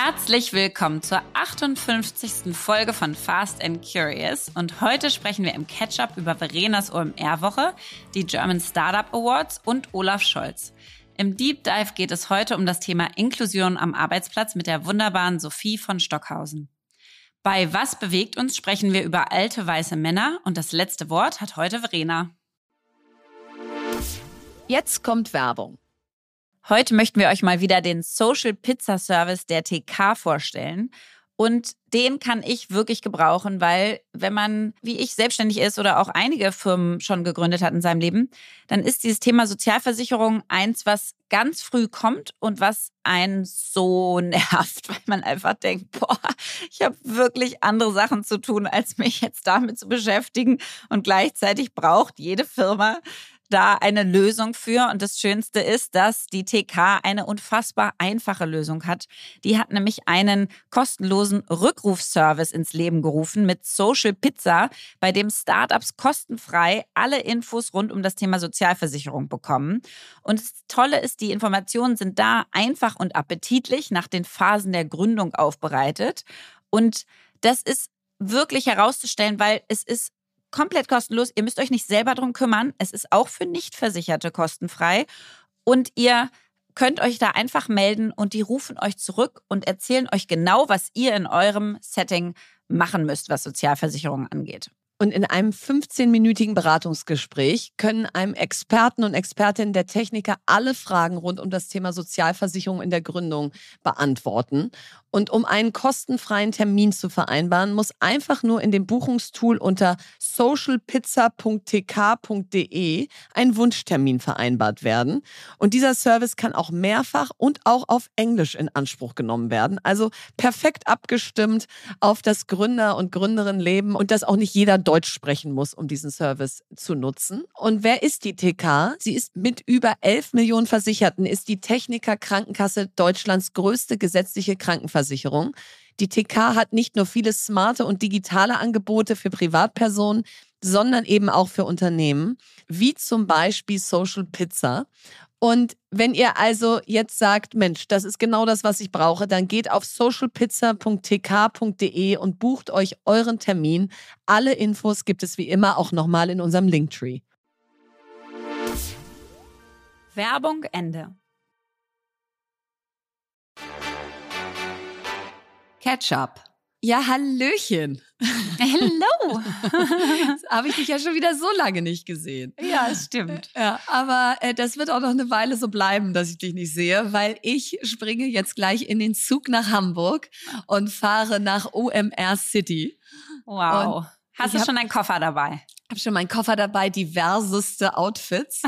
Herzlich willkommen zur 58. Folge von Fast and Curious und heute sprechen wir im Catch-up über Verenas OMR-Woche, die German Startup Awards und Olaf Scholz. Im Deep Dive geht es heute um das Thema Inklusion am Arbeitsplatz mit der wunderbaren Sophie von Stockhausen. Bei Was bewegt uns sprechen wir über alte weiße Männer und das letzte Wort hat heute Verena. Jetzt kommt Werbung. Heute möchten wir euch mal wieder den Social Pizza Service der TK vorstellen. Und den kann ich wirklich gebrauchen, weil wenn man, wie ich, selbstständig ist oder auch einige Firmen schon gegründet hat in seinem Leben, dann ist dieses Thema Sozialversicherung eins, was ganz früh kommt und was einen so nervt, weil man einfach denkt, boah, ich habe wirklich andere Sachen zu tun, als mich jetzt damit zu beschäftigen. Und gleichzeitig braucht jede Firma da eine Lösung für. Und das Schönste ist, dass die TK eine unfassbar einfache Lösung hat. Die hat nämlich einen kostenlosen Rückrufservice ins Leben gerufen mit Social Pizza, bei dem Startups kostenfrei alle Infos rund um das Thema Sozialversicherung bekommen. Und das Tolle ist, die Informationen sind da einfach und appetitlich nach den Phasen der Gründung aufbereitet. Und das ist wirklich herauszustellen, weil es ist komplett kostenlos. Ihr müsst euch nicht selber drum kümmern. Es ist auch für Nichtversicherte kostenfrei. Und ihr könnt euch da einfach melden und die rufen euch zurück und erzählen euch genau, was ihr in eurem Setting machen müsst, was Sozialversicherungen angeht. Und in einem 15-minütigen Beratungsgespräch können einem Experten und Expertinnen der Techniker alle Fragen rund um das Thema Sozialversicherung in der Gründung beantworten. Und um einen kostenfreien Termin zu vereinbaren, muss einfach nur in dem Buchungstool unter socialpizza.tk.de ein Wunschtermin vereinbart werden. Und dieser Service kann auch mehrfach und auch auf Englisch in Anspruch genommen werden. Also perfekt abgestimmt auf das Gründer- und Gründerinnenleben und dass auch nicht jeder Deutsch sprechen muss, um diesen Service zu nutzen. Und wer ist die TK? Sie ist mit über 11 Millionen Versicherten, ist die Techniker Krankenkasse Deutschlands größte gesetzliche Krankenversicherung. Krankenversicherung. Die TK hat nicht nur viele smarte und digitale Angebote für Privatpersonen, sondern eben auch für Unternehmen, wie zum Beispiel Social Pizza. Und wenn ihr also jetzt sagt, Mensch, das ist genau das, was ich brauche, dann geht auf socialpizza.tk.de und bucht euch euren Termin. Alle Infos gibt es wie immer auch nochmal in unserem Linktree. Werbung Ende. Ketchup. Ja, Hallöchen. Hello. Habe ich dich ja schon wieder so lange nicht gesehen. Ja, es stimmt. Ja, aber äh, das wird auch noch eine Weile so bleiben, dass ich dich nicht sehe, weil ich springe jetzt gleich in den Zug nach Hamburg und fahre nach OMR City. Wow. Und Hast du schon deinen Koffer dabei? Habe schon meinen Koffer dabei, diverseste Outfits.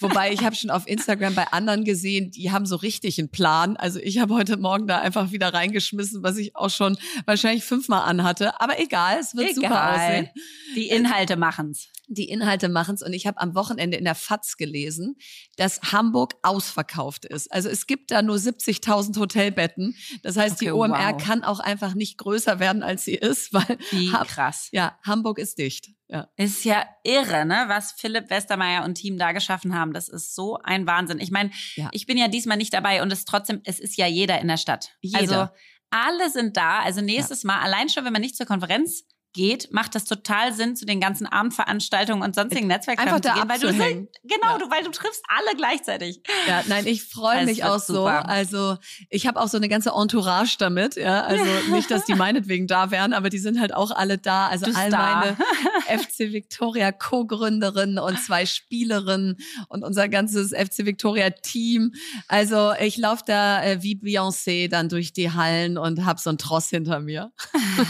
Wobei ich habe schon auf Instagram bei anderen gesehen, die haben so richtig einen Plan. Also ich habe heute Morgen da einfach wieder reingeschmissen, was ich auch schon wahrscheinlich fünfmal anhatte. Aber egal, es wird egal. super aussehen. Die Inhalte machen's die Inhalte machen's. Und ich habe am Wochenende in der FAZ gelesen, dass Hamburg ausverkauft ist. Also es gibt da nur 70.000 Hotelbetten. Das heißt, okay, die OMR wow. kann auch einfach nicht größer werden, als sie ist, weil Wie krass. Ja, Hamburg ist dicht. Ja. Ist ja irre, ne, was Philipp Westermeier und Team da geschaffen haben. Das ist so ein Wahnsinn. Ich meine, ja. ich bin ja diesmal nicht dabei und es trotzdem, es ist ja jeder in der Stadt. Jeder. Also alle sind da. Also nächstes ja. Mal, allein schon, wenn man nicht zur Konferenz geht, macht das total Sinn, zu den ganzen Abendveranstaltungen und sonstigen Netzwerktreffen zu gehen, weil du sind, genau, ja. du, weil du triffst alle gleichzeitig. Ja, nein, ich freue mich auch so. Super. Also ich habe auch so eine ganze Entourage damit, ja, also nicht, dass die meinetwegen da wären, aber die sind halt auch alle da. Also all meine FC Victoria Co-Gründerinnen und zwei Spielerinnen und unser ganzes FC Victoria Team. Also ich laufe da äh, wie Beyoncé dann durch die Hallen und habe so einen Tross hinter mir.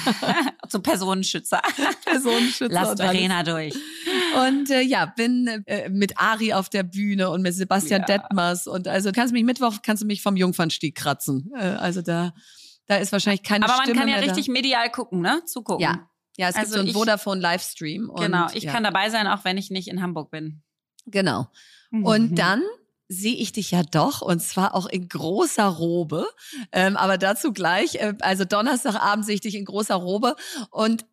so Personenschutz Personenschützer. Personenschützer. Lasst Verena durch. Und äh, ja, bin äh, mit Ari auf der Bühne und mit Sebastian ja. Detmers. Und also kannst du mich Mittwoch, kannst du mich vom Jungfernstieg kratzen. Äh, also da, da ist wahrscheinlich keine Aber Stimme man kann ja richtig da. medial gucken, ne? Zugucken. Ja. Ja, es also gibt so einen Vodafone-Livestream. Genau, ich ja. kann dabei sein, auch wenn ich nicht in Hamburg bin. Genau. Und dann sehe ich dich ja doch und zwar auch in großer Robe. Ähm, aber dazu gleich. Äh, also Donnerstagabend sehe ich dich in großer Robe und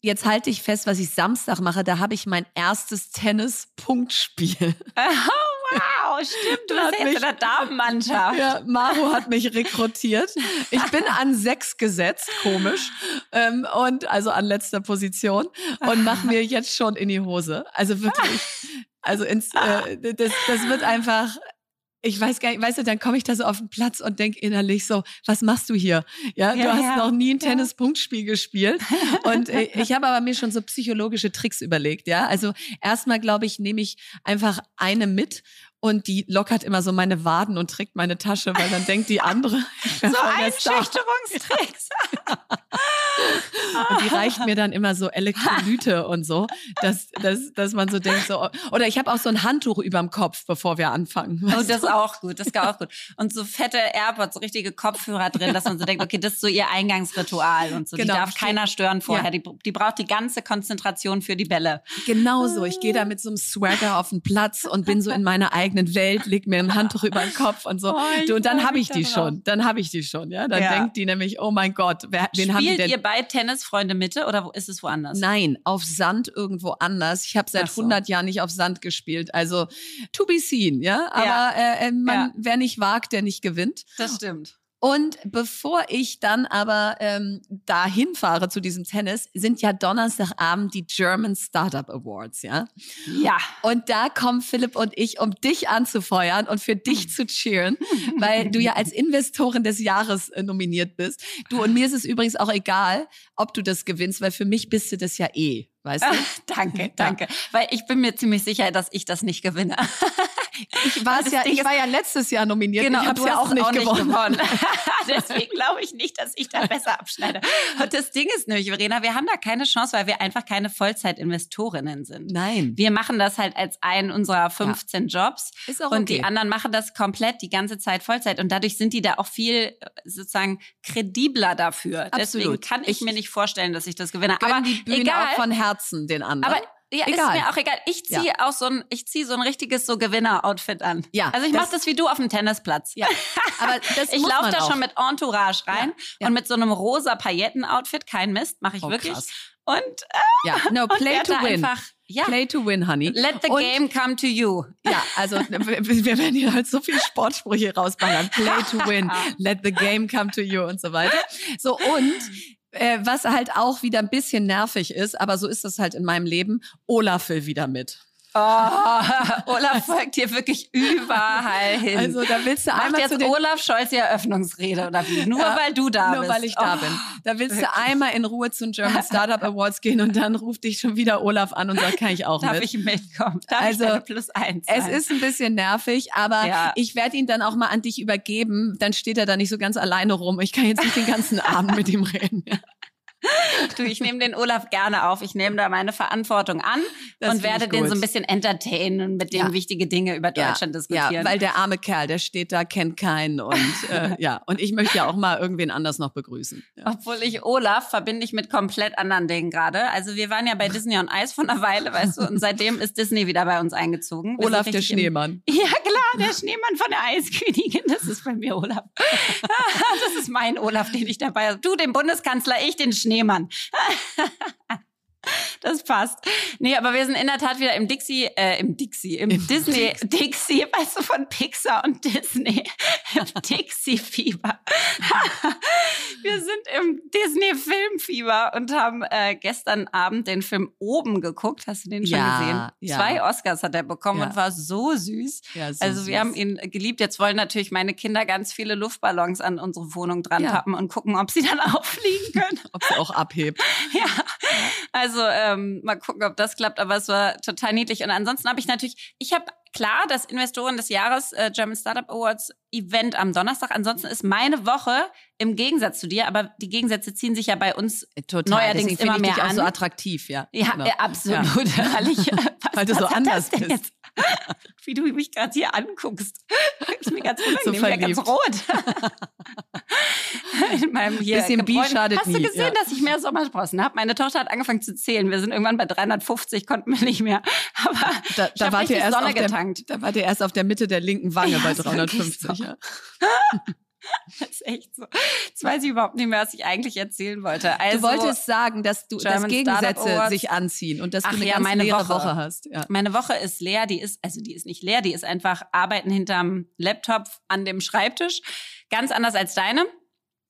Jetzt halte ich fest, was ich Samstag mache. Da habe ich mein erstes Tennis-Punktspiel. Oh Wow, stimmt. Du bist jetzt in der Damenmannschaft. Ja, Maru hat mich rekrutiert. Ich bin an sechs gesetzt, komisch. Ähm, und also an letzter Position und mache mir jetzt schon in die Hose. Also wirklich. Also ins, äh, das, das wird einfach, ich weiß gar nicht, weißt du, dann komme ich da so auf den Platz und denk innerlich so, was machst du hier? Ja, Ja, du hast ja, noch nie ein ja. Tennis-Punktspiel gespielt. Und äh, ich habe aber mir schon so psychologische Tricks überlegt, ja. Also erstmal, glaube ich, nehme ich einfach eine mit und die lockert immer so meine Waden und trägt meine Tasche, weil dann denkt die andere, So. Einschüchterungstricks. Und die reicht mir dann immer so Elektrolyte und so, dass, dass, dass man so denkt, so, oder ich habe auch so ein Handtuch überm Kopf, bevor wir anfangen. Oh, das ist auch gut, das ist auch gut. Und so fette AirPods, so richtige Kopfhörer drin, dass man so denkt, okay, das ist so ihr Eingangsritual und so. Genau. Die darf keiner stören vorher. Ja. Die, die braucht die ganze Konzentration für die Bälle. Genau so. Ich gehe da mit so einem Swagger auf den Platz und bin so in meiner eigenen Welt, leg mir ein Handtuch über den Kopf und so. Oh, und dann habe ich die drauf. schon. Dann habe ich die schon, ja. Dann Ja. denkt die nämlich, oh mein Gott, wer, wen haben die denn? ihr bei Tennisfreunde Mitte oder wo ist es woanders? Nein, auf Sand irgendwo anders. Ich habe seit so. 100 Jahren nicht auf Sand gespielt. Also to be seen, ja. Aber Ja. Äh, äh, man, Ja. wer nicht wagt, der nicht gewinnt. Das stimmt. Und bevor ich dann aber ähm, dahin fahre zu diesem Tennis, sind ja Donnerstagabend die German Startup Awards, ja. Ja. Und da kommen Philipp und ich, um dich anzufeuern und für dich zu cheeren, weil du ja als Investorin des Jahres äh, nominiert bist. Du und mir ist es übrigens auch egal, ob du das gewinnst, weil für mich bist du das ja eh, weißt du? danke, danke. Weil ich bin mir ziemlich sicher, dass ich das nicht gewinne. Ich, war's ja, ich war ja letztes Jahr nominiert. Genau, ich habe du ja auch nicht es gewonnen. Deswegen glaube ich nicht, dass ich da besser abschneide. Und das Ding ist nämlich, Verena, wir haben da keine Chance, weil wir einfach keine Vollzeitinvestorinnen sind. Nein. Wir machen das halt als einen unserer 15 Jobs. Ist auch Und okay. die anderen machen das komplett die ganze Zeit Vollzeit. Und dadurch sind die da auch viel äh, sozusagen kredibler dafür. Deswegen Absolut. kann ich, Ich mir nicht vorstellen, dass ich das gewinne. Aber die Bühne egal. auch von Herzen den anderen. aber ja, Egal. ist mir auch egal. Ich ziehe auch so ein, ich ziehe so ein richtiges so Gewinner-Outfit an. Ja, Also ich mache das wie du auf dem Tennisplatz. ja, aber das Ich laufe da auch. schon mit Entourage rein Ja, ja. und mit so einem rosa Pailletten-Outfit, kein Mist, mache ich Oh, wirklich. krass. Und, äh, Ja, no, play to win. einfach, ja, Play to win, honey. let the Und- game come to you. Ja, also wir wir werden hier halt so viele Sportsprüche rausballern. Play to win, let the game come to you und so weiter. So und äh, was halt auch wieder ein bisschen nervig ist, aber so ist das halt in meinem Leben, Olaf will wieder mit. Oh, Olaf folgt hier wirklich überall hin. Also da willst du Macht einmal jetzt zu den Olaf Scholz die Eröffnungsrede oder wie? Nur Ja, weil du da nur bist. weil ich da Oh. bin. Da willst du einmal in Ruhe zum German Startup Awards gehen und dann ruft dich schon wieder Olaf an und sagt, kann ich auch Darf mit. ich mitkommen? Darf Also, ich plus eins Es sein? ist ein bisschen nervig, aber Ja. ich werde ihn dann auch mal an dich übergeben. Dann steht er da nicht so ganz alleine rum. Ich kann jetzt nicht den ganzen Abend mit ihm reden. Du, ich nehme den Olaf gerne auf. Ich nehme da meine Verantwortung an Das und werde den so ein bisschen entertainen und mit dem Ja. wichtige Dinge über Deutschland diskutieren. Ja, weil der arme Kerl, der steht da, kennt keinen und äh, ja, und ich möchte ja auch mal irgendwen anders noch begrüßen. Ja. Obwohl ich Olaf verbinde ich mit komplett anderen Dingen gerade. Also wir waren ja bei Disney on Ice vor einer Weile, weißt du, und seitdem ist Disney wieder bei uns eingezogen. Wir Olaf der richtig im- Schneemann. Ja, klar, der Schneemann von der Eiskönigin, das ist bei mir Olaf. Das ist mein Olaf, den ich dabei habe. Du, den Bundeskanzler, ich den Schneemann. Schneemann. Das passt. Nee, aber wir sind in der Tat wieder im Dixie, äh, im Dixie, im, Disney, Dixie, weißt du, von Pixar und Disney. Im Dixie-Fieber. wir sind im Disney-Filmfieber und haben äh, gestern Abend den Film Oben geguckt. Hast du den schon Ja, gesehen? ja. Zwei Oscars hat er bekommen Ja. und war so süß. Ja, so also wir süß. haben ihn geliebt. Jetzt wollen natürlich meine Kinder ganz viele Luftballons an unsere Wohnung dran tappen und gucken, ob sie dann auffliegen können. Ob sie auch abhebt. ja. Also ähm, mal gucken, ob das klappt. Aber es war total niedlich. Und ansonsten habe ich natürlich, ich habe klar das Investoren des Jahres äh, German Startup Awards Event am Donnerstag. Ansonsten ist meine Woche im Gegensatz zu dir, aber die Gegensätze ziehen sich ja bei uns Total. Neuerdings immer finde ich dich mehr auch so an. attraktiv, ja. Ja, Genau. äh, absolut. Weil, ich, was, Weil du so anders bist. Jetzt? Wie du mich gerade hier anguckst. Ist mir ganz So unangenehm, mir ganz rot. In meinem hier Bisschen Bi schadet Hast du nie, gesehen, ja. dass ich mehr Sommersprossen habe? Meine Tochter hat angefangen zu zählen. Wir sind irgendwann bei 350, konnten wir nicht mehr. Aber Da, ich da, wart ihr erst Sonne auf der, getankt. da wart ihr erst auf der Mitte der linken Wange Ja, bei ist wirklich 350. so. Ja. Das ist echt so. Jetzt weiß ich überhaupt nicht mehr, was ich eigentlich erzählen wollte. Also, du wolltest sagen, dass du German dass Gegensätze sich anziehen und dass Ach du eine ja, ganz meine leere Woche. Woche, hast. Ja. Meine Woche ist leer, die ist, also die ist nicht leer, die ist einfach Arbeiten hinterm Laptop an dem Schreibtisch. Ganz anders als deine.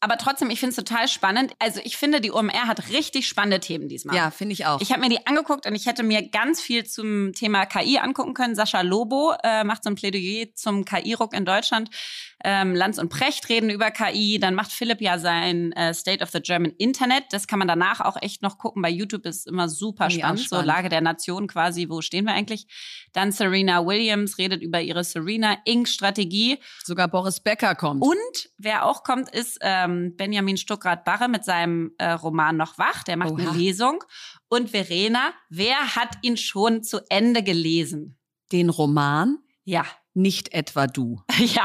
Aber trotzdem, ich finde es total spannend. Also ich finde, die OMR hat richtig spannende Themen diesmal. Ja, finde ich auch. Ich habe mir die angeguckt und ich hätte mir ganz viel zum Thema KI angucken können. Sascha Lobo äh, macht so ein Plädoyer zum KI-Ruck in Deutschland. Ähm, Lanz und Precht reden über KI. Dann macht Philipp ja sein äh, State of the German Internet. Das kann man danach auch echt noch gucken. Bei YouTube ist immer super auch spannend. So spannend. Lage der Nation quasi. Wo stehen wir eigentlich? Dann Serena Williams redet über ihre Serena Inc. Sogar Boris Becker kommt. Und wer auch kommt, ist ähm, Benjamin Stuckrad-Barre mit seinem äh, Roman Noch wach. Der macht Oha. eine Lesung. Und Verena, wer hat ihn schon zu Ende gelesen? Den Roman, Ja, nicht etwa du. ja.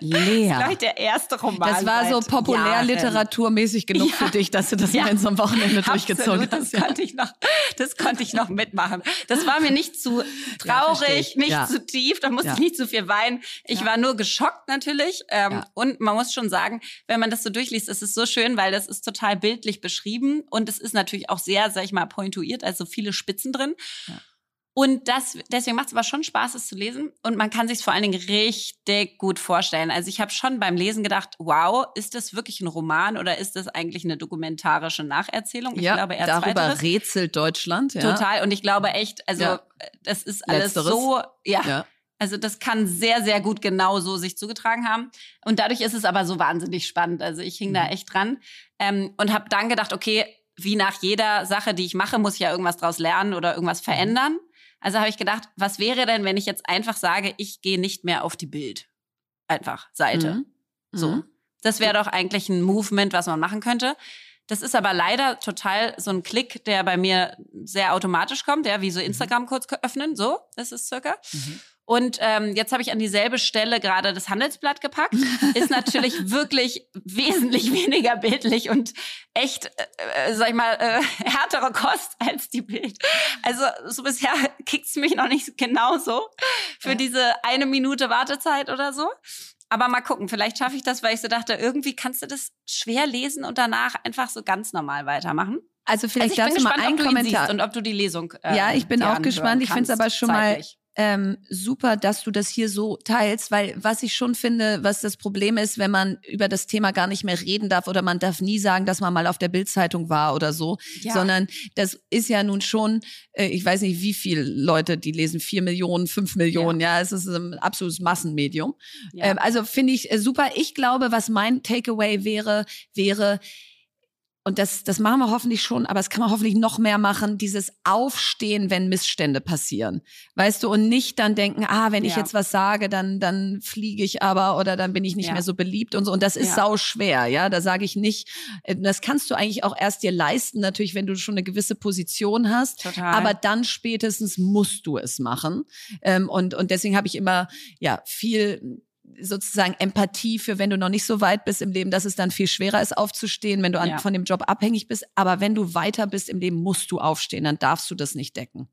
Lea. Vielleicht der erste Roman. Das war so populärliteraturmäßig genug Ja. für dich, dass du das Ja. mal in so einem Wochenende durchgezogen hast. das konnte ich noch, das konnte ich noch mitmachen. Das war mir nicht zu traurig, ich. nicht Ja. zu tief, da musste Ja. ich nicht zu viel weinen. Ich Ja. war nur geschockt natürlich. Ähm, Ja. Und man muss schon sagen, wenn man das so durchliest, ist es so schön, weil das ist total bildlich beschrieben und es ist natürlich auch sehr, sag ich mal, pointuiert, also viele Spitzen drin. Und das, deswegen macht es aber schon Spaß, es zu lesen. Und man kann sich vor allen Dingen richtig gut vorstellen. Also ich habe schon beim Lesen gedacht, wow, ist das wirklich ein Roman oder ist das eigentlich eine dokumentarische Nacherzählung? Ich ja, glaube eher darüber zweiteres. rätselt Deutschland. Ja. Total. Und ich glaube echt, also Ja. das ist alles Letzteres. so, ja, Ja. also das kann sehr, sehr gut genau so sich zugetragen haben. Und dadurch ist es aber so wahnsinnig spannend. Also ich hing da Mhm. echt dran ähm, und habe dann gedacht, okay, wie nach jeder Sache, die ich mache, muss ich ja irgendwas draus lernen oder irgendwas Mhm. Also habe ich gedacht, was wäre denn, wenn ich jetzt einfach sage, ich gehe nicht mehr auf die Bild? Einfach Seite. Mhm. So. Mhm. Das wäre doch eigentlich ein Movement, was man machen könnte. Das ist aber leider total so ein Klick, der bei mir sehr automatisch kommt, ja, wie so Instagram kurz öffnen, so, das ist circa. Mhm. Und ähm, jetzt habe ich an dieselbe Stelle gerade das Handelsblatt gepackt. Ist natürlich wirklich wesentlich weniger bildlich und echt, äh, äh, sag ich mal, äh, härtere Kost als die Bild. Also so bisher kickt's mich noch nicht genauso für Ja. diese eine Minute Wartezeit oder so. Aber mal gucken, vielleicht schaffe ich das, weil ich so dachte, irgendwie kannst du das schwer lesen und danach einfach so ganz normal weitermachen. Also Also vielleicht ich bin dazu mal ein Kommentar. und ob du die Lesung äh, Ja, ich bin auch gespannt. Ich find's kannst, aber schon mal- zeitlich. Ähm, super, dass du das hier so teilst, weil was ich schon finde, was das Problem ist, wenn man über das Thema gar nicht mehr reden darf oder man darf nie sagen, dass man mal auf der Bildzeitung war oder so, Ja. sondern das ist ja nun schon, äh, ich weiß nicht, wie viele Leute, die lesen, vier Millionen, fünf Millionen, ja, es ist ein absolutes Massenmedium. Ja. Ähm, also finde ich äh, super. Ich glaube, was mein Takeaway wäre, wäre, und das, das machen wir hoffentlich schon, aber es kann man hoffentlich noch mehr machen, dieses Aufstehen, wenn Missstände passieren. Weißt du, und nicht dann denken, ah, wenn ich Ja. jetzt was sage, dann, dann fliege ich aber oder dann bin ich nicht Ja. mehr so beliebt und so. Und das ist Ja. sau schwer, ja. Da sage ich nicht, äh, das kannst du eigentlich auch erst dir leisten, natürlich, wenn du schon eine gewisse Position hast. Total. Aber dann spätestens musst du es machen. Ähm, und, und deswegen habe ich immer ja viel sozusagen Empathie für, wenn du noch nicht so weit bist im Leben, dass es dann viel schwerer ist, aufzustehen, wenn du an, Ja. von dem Job abhängig bist. Aber wenn du weiter bist im Leben, musst du aufstehen, dann darfst du das nicht decken.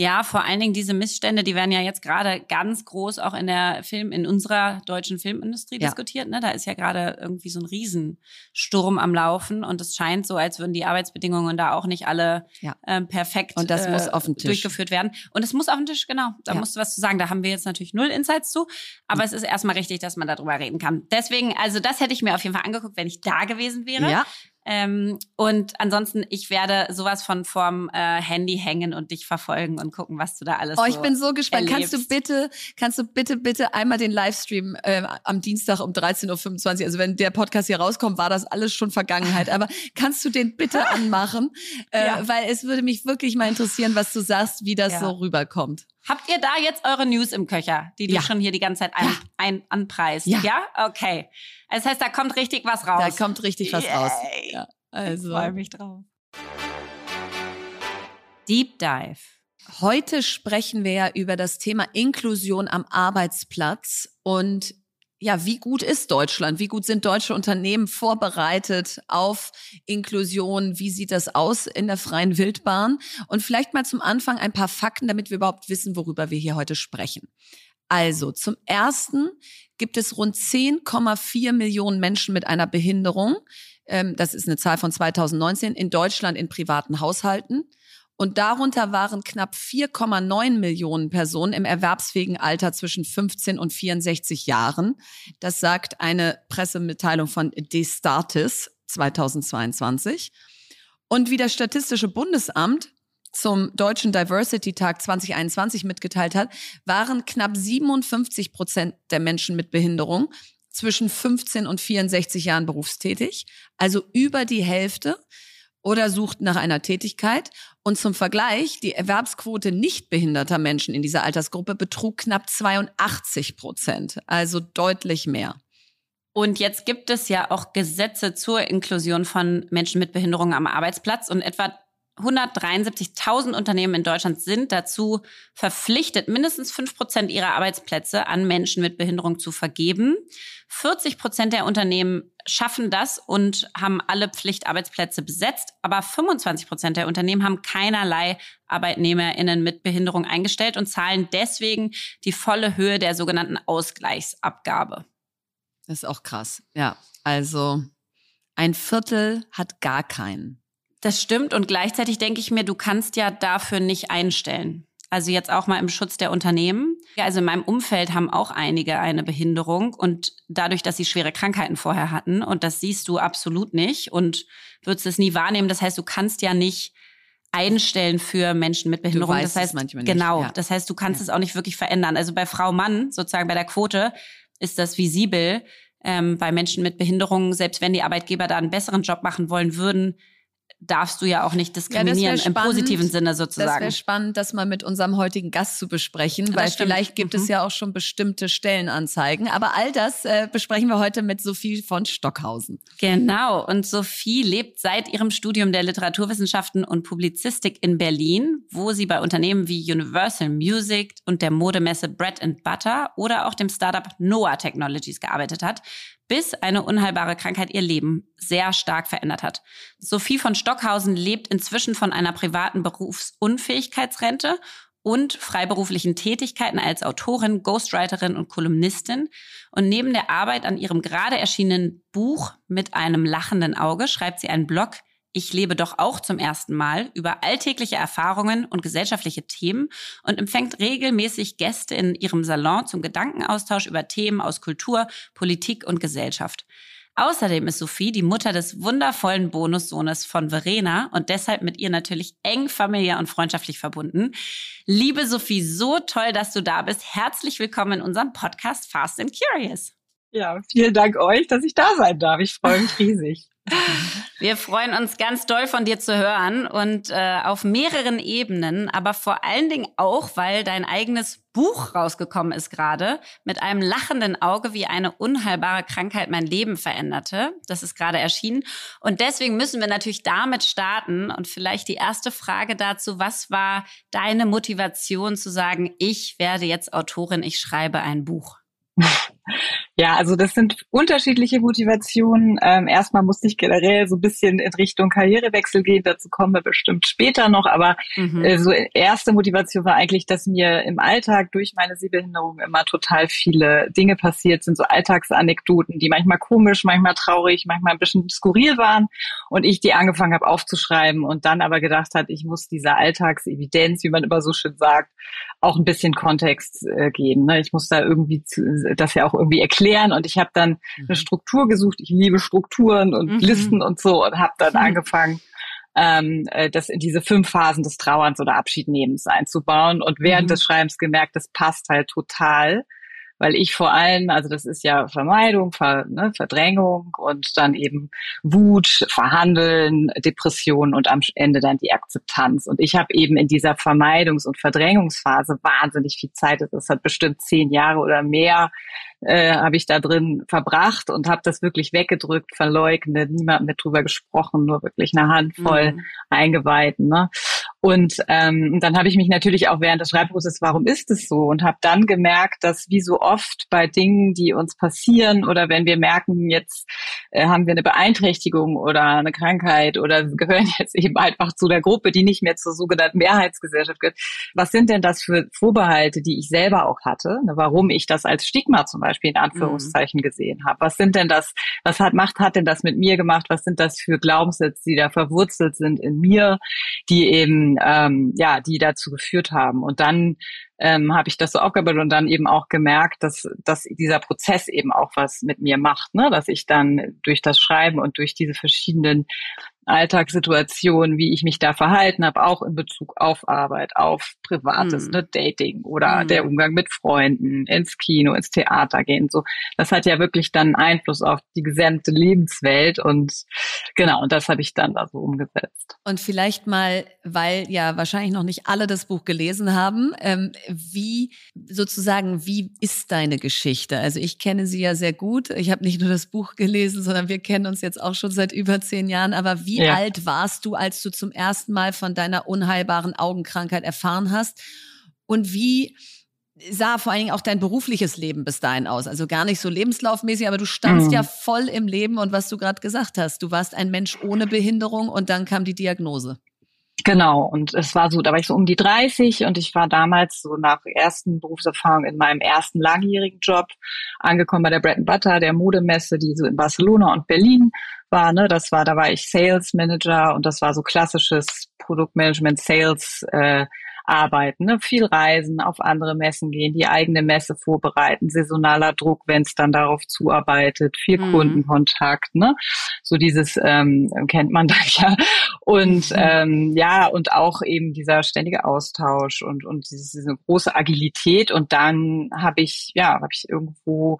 Ja, vor allen Dingen diese Missstände, die werden ja jetzt gerade ganz groß auch in der Film, in unserer deutschen Filmindustrie Ja. diskutiert. Ne? Da ist ja gerade irgendwie so ein Riesensturm am Laufen und es scheint so, als würden die Arbeitsbedingungen da auch nicht alle Ja. ähm, perfekt Und das muss auf den Tisch. durchgeführt werden. Und es muss auf den Tisch, genau. Da Ja. musst du was zu sagen. Da haben wir jetzt natürlich null Insights zu, aber es ist erstmal richtig, dass man darüber reden kann. Deswegen, also das hätte ich mir auf jeden Fall angeguckt, wenn ich da gewesen wäre. Ja. Ähm, und ansonsten, ich werde sowas von vorm äh, Handy hängen und dich verfolgen und gucken, was du da alles Oh, so ich bin so gespannt. Kannst du erlebst. bitte, kannst du bitte, bitte einmal den Livestream äh, am Dienstag um 13.25 Uhr, also wenn der Podcast hier rauskommt, war das alles schon Vergangenheit, aber kannst du den bitte anmachen? Äh, Ja. Weil es würde mich wirklich mal interessieren, was du sagst, wie das Ja. so rüberkommt. Habt ihr da jetzt eure News im Köcher, die du Ja. schon hier die ganze Zeit ein, Ja. ein, anpreist? Ja. Okay. Das heißt, da kommt richtig was raus. Da kommt richtig was Yay. raus. Ja, Ich also. freue mich drauf. Deep Dive. Heute sprechen wir ja über das Thema Inklusion am Arbeitsplatz und ja, wie gut ist Deutschland? Wie gut sind deutsche Unternehmen vorbereitet auf Inklusion? Wie sieht das aus in der freien Wildbahn? Und vielleicht mal zum Anfang ein paar Fakten, damit wir überhaupt wissen, worüber wir hier heute sprechen. Also zum Ersten gibt es rund 10,4 Millionen Menschen mit einer Behinderung. Ähm, das ist eine Zahl von 2019 in Deutschland in privaten Haushalten. Und darunter waren knapp 4,9 Millionen Personen im erwerbsfähigen Alter zwischen 15 und 64 Jahren. Das sagt eine Pressemitteilung von Destatis 2022. Und wie das Statistische Bundesamt zum Deutschen Diversity Tag 2021 mitgeteilt hat, waren knapp 57 Prozent der Menschen mit Behinderung zwischen 15 und 64 Jahren berufstätig, also über die Hälfte oder suchten nach einer Tätigkeit. Und zum Vergleich, die Erwerbsquote nicht behinderter Menschen in dieser Altersgruppe betrug knapp 82 Prozent, also deutlich mehr. Und jetzt gibt es ja auch Gesetze zur Inklusion von Menschen mit Behinderungen am Arbeitsplatz und etwa 173.000 Unternehmen in Deutschland sind dazu verpflichtet, mindestens fünf Prozent ihrer Arbeitsplätze an Menschen mit Behinderung zu vergeben. 40 Prozent der Unternehmen schaffen das und haben alle Pflichtarbeitsplätze besetzt, aber 25 Prozent der Unternehmen haben keinerlei ArbeitnehmerInnen mit Behinderung eingestellt und zahlen deswegen die volle Höhe der sogenannten Ausgleichsabgabe. Das ist auch krass. Ja, also ein Viertel hat gar keinen. Das stimmt und gleichzeitig denke ich mir, du kannst ja dafür nicht einstellen. Also jetzt auch mal im Schutz der Unternehmen. Ja, also in meinem Umfeld haben auch einige eine Behinderung und dadurch, dass sie schwere Krankheiten vorher hatten und das siehst du absolut nicht und würdest es nie wahrnehmen. Das heißt, du kannst ja nicht einstellen für Menschen mit Behinderung. Das heißt, manchmal nicht. genau. Ja. Das heißt, du kannst ja. es auch nicht wirklich verändern. Also bei Frau Mann sozusagen bei der Quote ist das visibel. Ähm, bei Menschen mit Behinderung, selbst wenn die Arbeitgeber da einen besseren Job machen wollen würden, darfst du ja auch nicht diskriminieren ja, im positiven Sinne sozusagen. Das wäre spannend, das mal mit unserem heutigen Gast zu besprechen, weil vielleicht gibt mhm. es ja auch schon bestimmte Stellenanzeigen. Aber all das äh, besprechen wir heute mit Sophie von Stockhausen. Genau. Und Sophie lebt seit ihrem Studium der Literaturwissenschaften und Publizistik in Berlin, wo sie bei Unternehmen wie Universal Music und der Modemesse Bread and Butter oder auch dem Startup Noah Technologies gearbeitet hat, bis eine unheilbare Krankheit ihr Leben sehr stark verändert hat. Sophie von Stockhausen lebt inzwischen von einer privaten Berufsunfähigkeitsrente und freiberuflichen Tätigkeiten als Autorin, Ghostwriterin und Kolumnistin. Und neben der Arbeit an ihrem gerade erschienenen Buch mit einem lachenden Auge schreibt sie einen Blog, ich lebe doch auch zum ersten Mal über alltägliche Erfahrungen und gesellschaftliche Themen und empfängt regelmäßig Gäste in ihrem Salon zum Gedankenaustausch über Themen aus Kultur, Politik und Gesellschaft. Außerdem ist Sophie die Mutter des wundervollen Bonussohnes von Verena und deshalb mit ihr natürlich eng familiär und freundschaftlich verbunden. Liebe Sophie, so toll, dass du da bist. Herzlich willkommen in unserem Podcast Fast and Curious. Ja, vielen Dank euch, dass ich da sein darf. Ich freue mich riesig. Wir freuen uns ganz doll von dir zu hören und äh, auf mehreren Ebenen, aber vor allen Dingen auch, weil dein eigenes Buch rausgekommen ist gerade mit einem lachenden Auge, wie eine unheilbare Krankheit mein Leben veränderte. Das ist gerade erschienen und deswegen müssen wir natürlich damit starten und vielleicht die erste Frage dazu, was war deine Motivation zu sagen, ich werde jetzt Autorin, ich schreibe ein Buch? Ja, also das sind unterschiedliche Motivationen. Ähm, erstmal musste ich generell so ein bisschen in Richtung Karrierewechsel gehen. Dazu kommen wir bestimmt später noch. Aber mhm. äh, so erste Motivation war eigentlich, dass mir im Alltag durch meine Sehbehinderung immer total viele Dinge passiert sind, so Alltagsanekdoten, die manchmal komisch, manchmal traurig, manchmal ein bisschen skurril waren. Und ich die angefangen habe aufzuschreiben und dann aber gedacht hat, ich muss dieser Alltagsevidenz, wie man immer so schön sagt, auch ein bisschen Kontext äh, geben. Ne? Ich muss da irgendwie zu, das ja auch irgendwie erklären und ich habe dann mhm. eine Struktur gesucht. Ich liebe Strukturen und mhm. Listen und so und habe dann mhm. angefangen, ähm, äh, das in diese fünf Phasen des Trauerns oder Abschiednehmens einzubauen und während mhm. des Schreibens gemerkt, das passt halt total weil ich vor allem, also das ist ja Vermeidung, Ver, ne, Verdrängung und dann eben Wut, Verhandeln, Depression und am Ende dann die Akzeptanz. Und ich habe eben in dieser Vermeidungs- und Verdrängungsphase wahnsinnig viel Zeit, das hat bestimmt zehn Jahre oder mehr, äh, habe ich da drin verbracht und habe das wirklich weggedrückt, verleugnet, niemand mit drüber gesprochen, nur wirklich eine Handvoll mhm. Eingeweihten. Ne? Und ähm, dann habe ich mich natürlich auch während des Schreibprozesses, warum ist es so? Und habe dann gemerkt, dass wie so oft bei Dingen, die uns passieren oder wenn wir merken, jetzt äh, haben wir eine Beeinträchtigung oder eine Krankheit oder gehören jetzt eben einfach zu der Gruppe, die nicht mehr zur sogenannten Mehrheitsgesellschaft gehört. Was sind denn das für Vorbehalte, die ich selber auch hatte? Ne, warum ich das als Stigma zum Beispiel in Anführungszeichen mhm. gesehen habe? Was sind denn das, was hat Macht hat denn das mit mir gemacht? Was sind das für Glaubenssätze, die da verwurzelt sind in mir, die eben ähm, ja, die dazu geführt haben. Und dann ähm, habe ich das so aufgebaut und dann eben auch gemerkt, dass, dass dieser Prozess eben auch was mit mir macht, ne? dass ich dann durch das Schreiben und durch diese verschiedenen Alltagssituationen, wie ich mich da verhalten habe, auch in Bezug auf Arbeit, auf Privates, mhm. ne, Dating oder mhm. der Umgang mit Freunden, ins Kino, ins Theater gehen. So, das hat ja wirklich dann Einfluss auf die gesamte Lebenswelt und genau, und das habe ich dann da so umgesetzt. Und vielleicht mal, weil ja wahrscheinlich noch nicht alle das Buch gelesen haben, ähm, wie sozusagen, wie ist deine Geschichte? Also ich kenne sie ja sehr gut. Ich habe nicht nur das Buch gelesen, sondern wir kennen uns jetzt auch schon seit über zehn Jahren. Aber wie ja. alt warst du, als du zum ersten Mal von deiner unheilbaren Augenkrankheit erfahren hast? Und wie sah vor allen Dingen auch dein berufliches Leben bis dahin aus? Also gar nicht so lebenslaufmäßig, aber du standst mhm. ja voll im Leben und was du gerade gesagt hast, du warst ein Mensch ohne Behinderung und dann kam die Diagnose. Genau, und es war so, da war ich so um die 30 und ich war damals so nach ersten Berufserfahrung in meinem ersten langjährigen Job angekommen bei der Bread Butter, der Modemesse, die so in Barcelona und Berlin war. Ne? Das war, da war ich Sales Manager und das war so klassisches Produktmanagement, Sales äh, arbeiten, ne? viel reisen, auf andere Messen gehen, die eigene Messe vorbereiten, saisonaler Druck, wenn es dann darauf zuarbeitet, viel mhm. Kundenkontakt, ne? So dieses ähm, kennt man dann ja. Und mhm. ähm, ja, und auch eben dieser ständige Austausch und, und dieses, diese große Agilität. Und dann habe ich, ja, habe ich irgendwo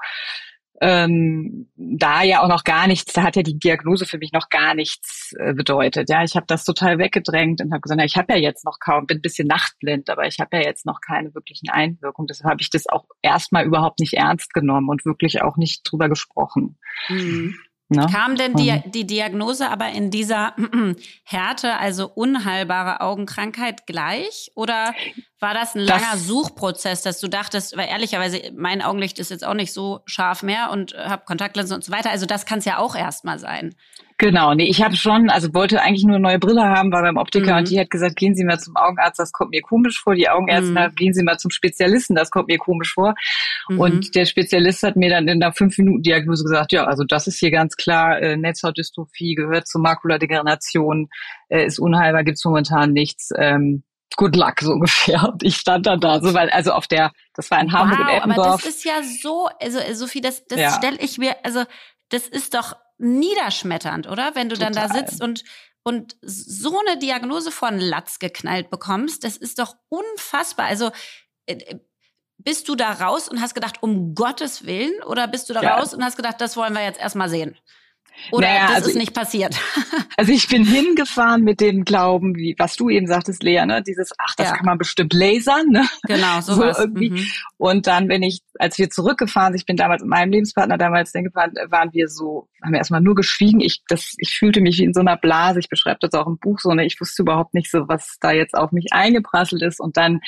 ähm, da ja auch noch gar nichts, da hat ja die Diagnose für mich noch gar nichts äh, bedeutet. Ja, ich habe das total weggedrängt und habe gesagt, na, ich habe ja jetzt noch kaum, bin ein bisschen nachtblind, aber ich habe ja jetzt noch keine wirklichen Einwirkungen. Deshalb habe ich das auch erstmal überhaupt nicht ernst genommen und wirklich auch nicht drüber gesprochen. Mhm. Ne? Kam denn die, die Diagnose aber in dieser Härte, also unheilbare Augenkrankheit gleich? Oder war das ein langer das, Suchprozess, dass du dachtest, weil ehrlicherweise mein Augenlicht ist jetzt auch nicht so scharf mehr und habe Kontaktlinsen und so weiter. Also das kann es ja auch erstmal sein. Genau, nee, ich habe schon, also wollte eigentlich nur eine neue Brille haben, war beim Optiker mhm. und die hat gesagt, gehen Sie mal zum Augenarzt, das kommt mir komisch vor. Die Augenärztin mhm. hat, gehen Sie mal zum Spezialisten, das kommt mir komisch vor. Mhm. Und der Spezialist hat mir dann in der fünf Minuten Diagnose gesagt, ja, also das ist hier ganz klar, äh, Netzhautdystrophie gehört zur Makuladegeneration, äh, ist unheilbar, gibt's momentan nichts. Ähm, good luck so ungefähr. Und ich stand dann da, so weil also auf der, das war in Hamburg wow, Eppendorf. Aber das ist ja so, also Sophie, das, das ja. stelle ich mir, also das ist doch niederschmetternd, oder? Wenn du Total. dann da sitzt und und so eine Diagnose von Latz geknallt bekommst, das ist doch unfassbar. Also äh, bist du da raus und hast gedacht, um Gottes Willen, oder bist du da ja. raus und hast gedacht, das wollen wir jetzt erstmal sehen? Oder naja, das also ist nicht passiert. Also ich bin hingefahren mit dem Glauben, wie was du eben sagtest, Lea, ne? Dieses, ach, das ja. kann man bestimmt lasern, ne? Genau, sowas. so irgendwie. Mhm. Und dann, wenn ich, als wir zurückgefahren sind, ich bin damals mit meinem Lebenspartner damals hingefahren, waren wir so, haben wir erstmal nur geschwiegen. Ich, das, ich fühlte mich wie in so einer Blase. Ich beschreibe das auch im Buch so, ne? Ich wusste überhaupt nicht so, was da jetzt auf mich eingeprasselt ist. Und dann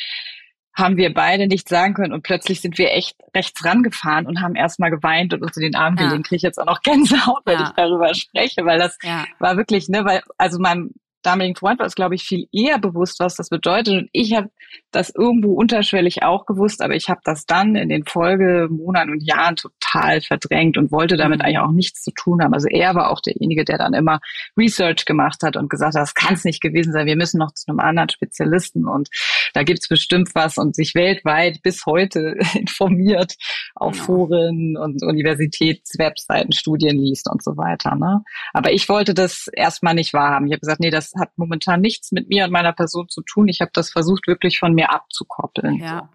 haben wir beide nichts sagen können und plötzlich sind wir echt rechts rangefahren und haben erstmal geweint und uns in den Arm gelegt. Ja. Kriege ich jetzt auch noch Gänsehaut, wenn ja. ich darüber spreche, weil das ja. war wirklich, ne, weil also mein damaligen Freund war es, glaube ich, viel eher bewusst, was das bedeutet. Und ich habe das irgendwo unterschwellig auch gewusst, aber ich habe das dann in den Folgemonaten und Jahren total verdrängt und wollte damit mhm. eigentlich auch nichts zu tun haben. Also er war auch derjenige, der dann immer Research gemacht hat und gesagt hat, das kann es nicht gewesen sein, wir müssen noch zu einem anderen Spezialisten und da gibt's bestimmt was und sich weltweit bis heute informiert auf genau. Foren und Universitätswebseiten, Studien liest und so weiter. Ne? Aber ich wollte das erstmal nicht wahrhaben. Ich habe gesagt, nee, das hat momentan nichts mit mir und meiner Person zu tun. Ich habe das versucht, wirklich von mir abzukoppeln. Ja.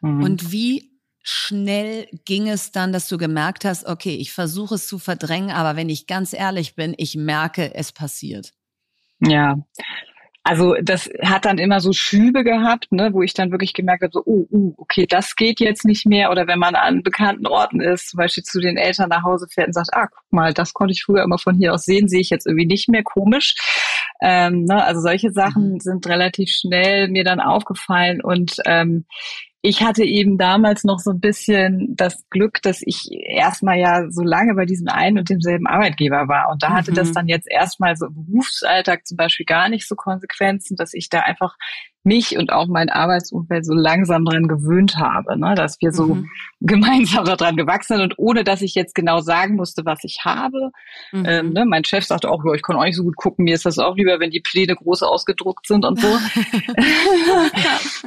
Mhm. Und wie schnell ging es dann, dass du gemerkt hast, okay, ich versuche es zu verdrängen, aber wenn ich ganz ehrlich bin, ich merke, es passiert? Ja, also das hat dann immer so Schübe gehabt, ne, wo ich dann wirklich gemerkt habe, so, oh, uh, okay, das geht jetzt nicht mehr. Oder wenn man an bekannten Orten ist, zum Beispiel zu den Eltern nach Hause fährt und sagt, ah, guck mal, das konnte ich früher immer von hier aus sehen, sehe ich jetzt irgendwie nicht mehr komisch. Ähm, ne, also solche Sachen mhm. sind relativ schnell mir dann aufgefallen und ähm, ich hatte eben damals noch so ein bisschen das Glück, dass ich erstmal ja so lange bei diesem einen und demselben Arbeitgeber war. Und da hatte das mhm. dann jetzt erstmal so im Berufsalltag zum Beispiel gar nicht so Konsequenzen, dass ich da einfach mich und auch mein Arbeitsumfeld so langsam dran gewöhnt habe, ne? dass wir so mhm. gemeinsam daran gewachsen sind und ohne, dass ich jetzt genau sagen musste, was ich habe. Mhm. Ähm, ne? Mein Chef sagte auch, ja, ich kann auch nicht so gut gucken, mir ist das auch lieber, wenn die Pläne groß ausgedruckt sind und so.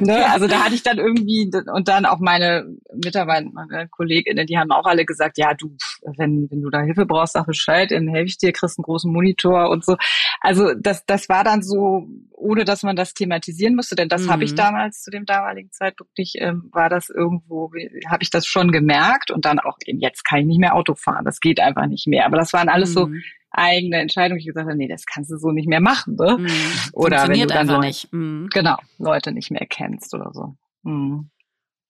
ne? Also da hatte ich dann irgendwie, und dann auch meine Mitarbeiter, meine Kolleginnen, die haben auch alle gesagt, ja, du, wenn, wenn du da Hilfe brauchst, sag Bescheid, dann helfe ich dir, kriegst einen großen Monitor und so. Also das, das war dann so, ohne dass man das thematisieren musste, denn das mhm. habe ich mhm. damals zu dem damaligen Zeitpunkt nicht, ähm, war das irgendwo, habe ich das schon gemerkt und dann auch eben jetzt kann ich nicht mehr Auto fahren, das geht einfach nicht mehr. Aber das waren alles mhm. so eigene Entscheidungen, ich gesagt habe, nee, das kannst du so nicht mehr machen. Ne? Mhm. Oder wenn du dann Leute, nicht. Mhm. genau Leute nicht mehr kennst oder so. Mhm.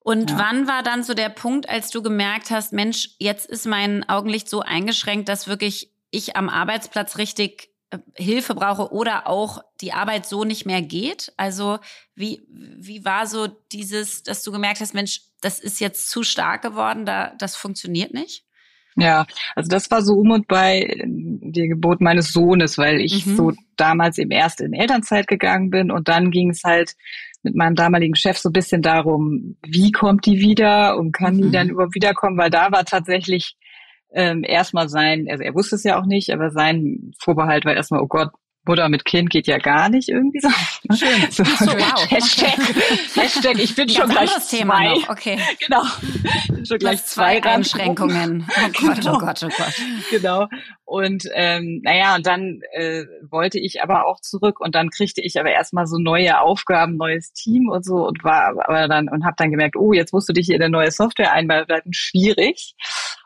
Und ja. wann war dann so der Punkt, als du gemerkt hast, Mensch, jetzt ist mein Augenlicht so eingeschränkt, dass wirklich ich am Arbeitsplatz richtig Hilfe brauche oder auch die Arbeit so nicht mehr geht? Also wie, wie war so dieses, dass du gemerkt hast, Mensch, das ist jetzt zu stark geworden, da, das funktioniert nicht? Ja, also das war so um und bei äh, der Geburt meines Sohnes, weil ich mhm. so damals eben erst in Elternzeit gegangen bin und dann ging es halt mit meinem damaligen Chef so ein bisschen darum, wie kommt die wieder und kann mhm. die dann überhaupt wiederkommen, weil da war tatsächlich ähm, erstmal sein, also er wusste es ja auch nicht, aber sein Vorbehalt war erstmal, oh Gott, Mutter mit Kind geht ja gar nicht irgendwie so. Schön. So, so wow. Hashtag, Hashtag, ich bin schon gleich Thema zwei. Noch. Okay. Genau. Bin schon gleich zwei, zwei Einschränkungen. Oh Gott, oh genau. oh Gott, oh Gott. Genau. Und ähm, naja, und dann äh, wollte ich aber auch zurück und dann kriegte ich aber erstmal so neue Aufgaben, neues Team und so und war aber dann und habe dann gemerkt, oh, jetzt musst du dich hier in eine neue Software einarbeiten, schwierig.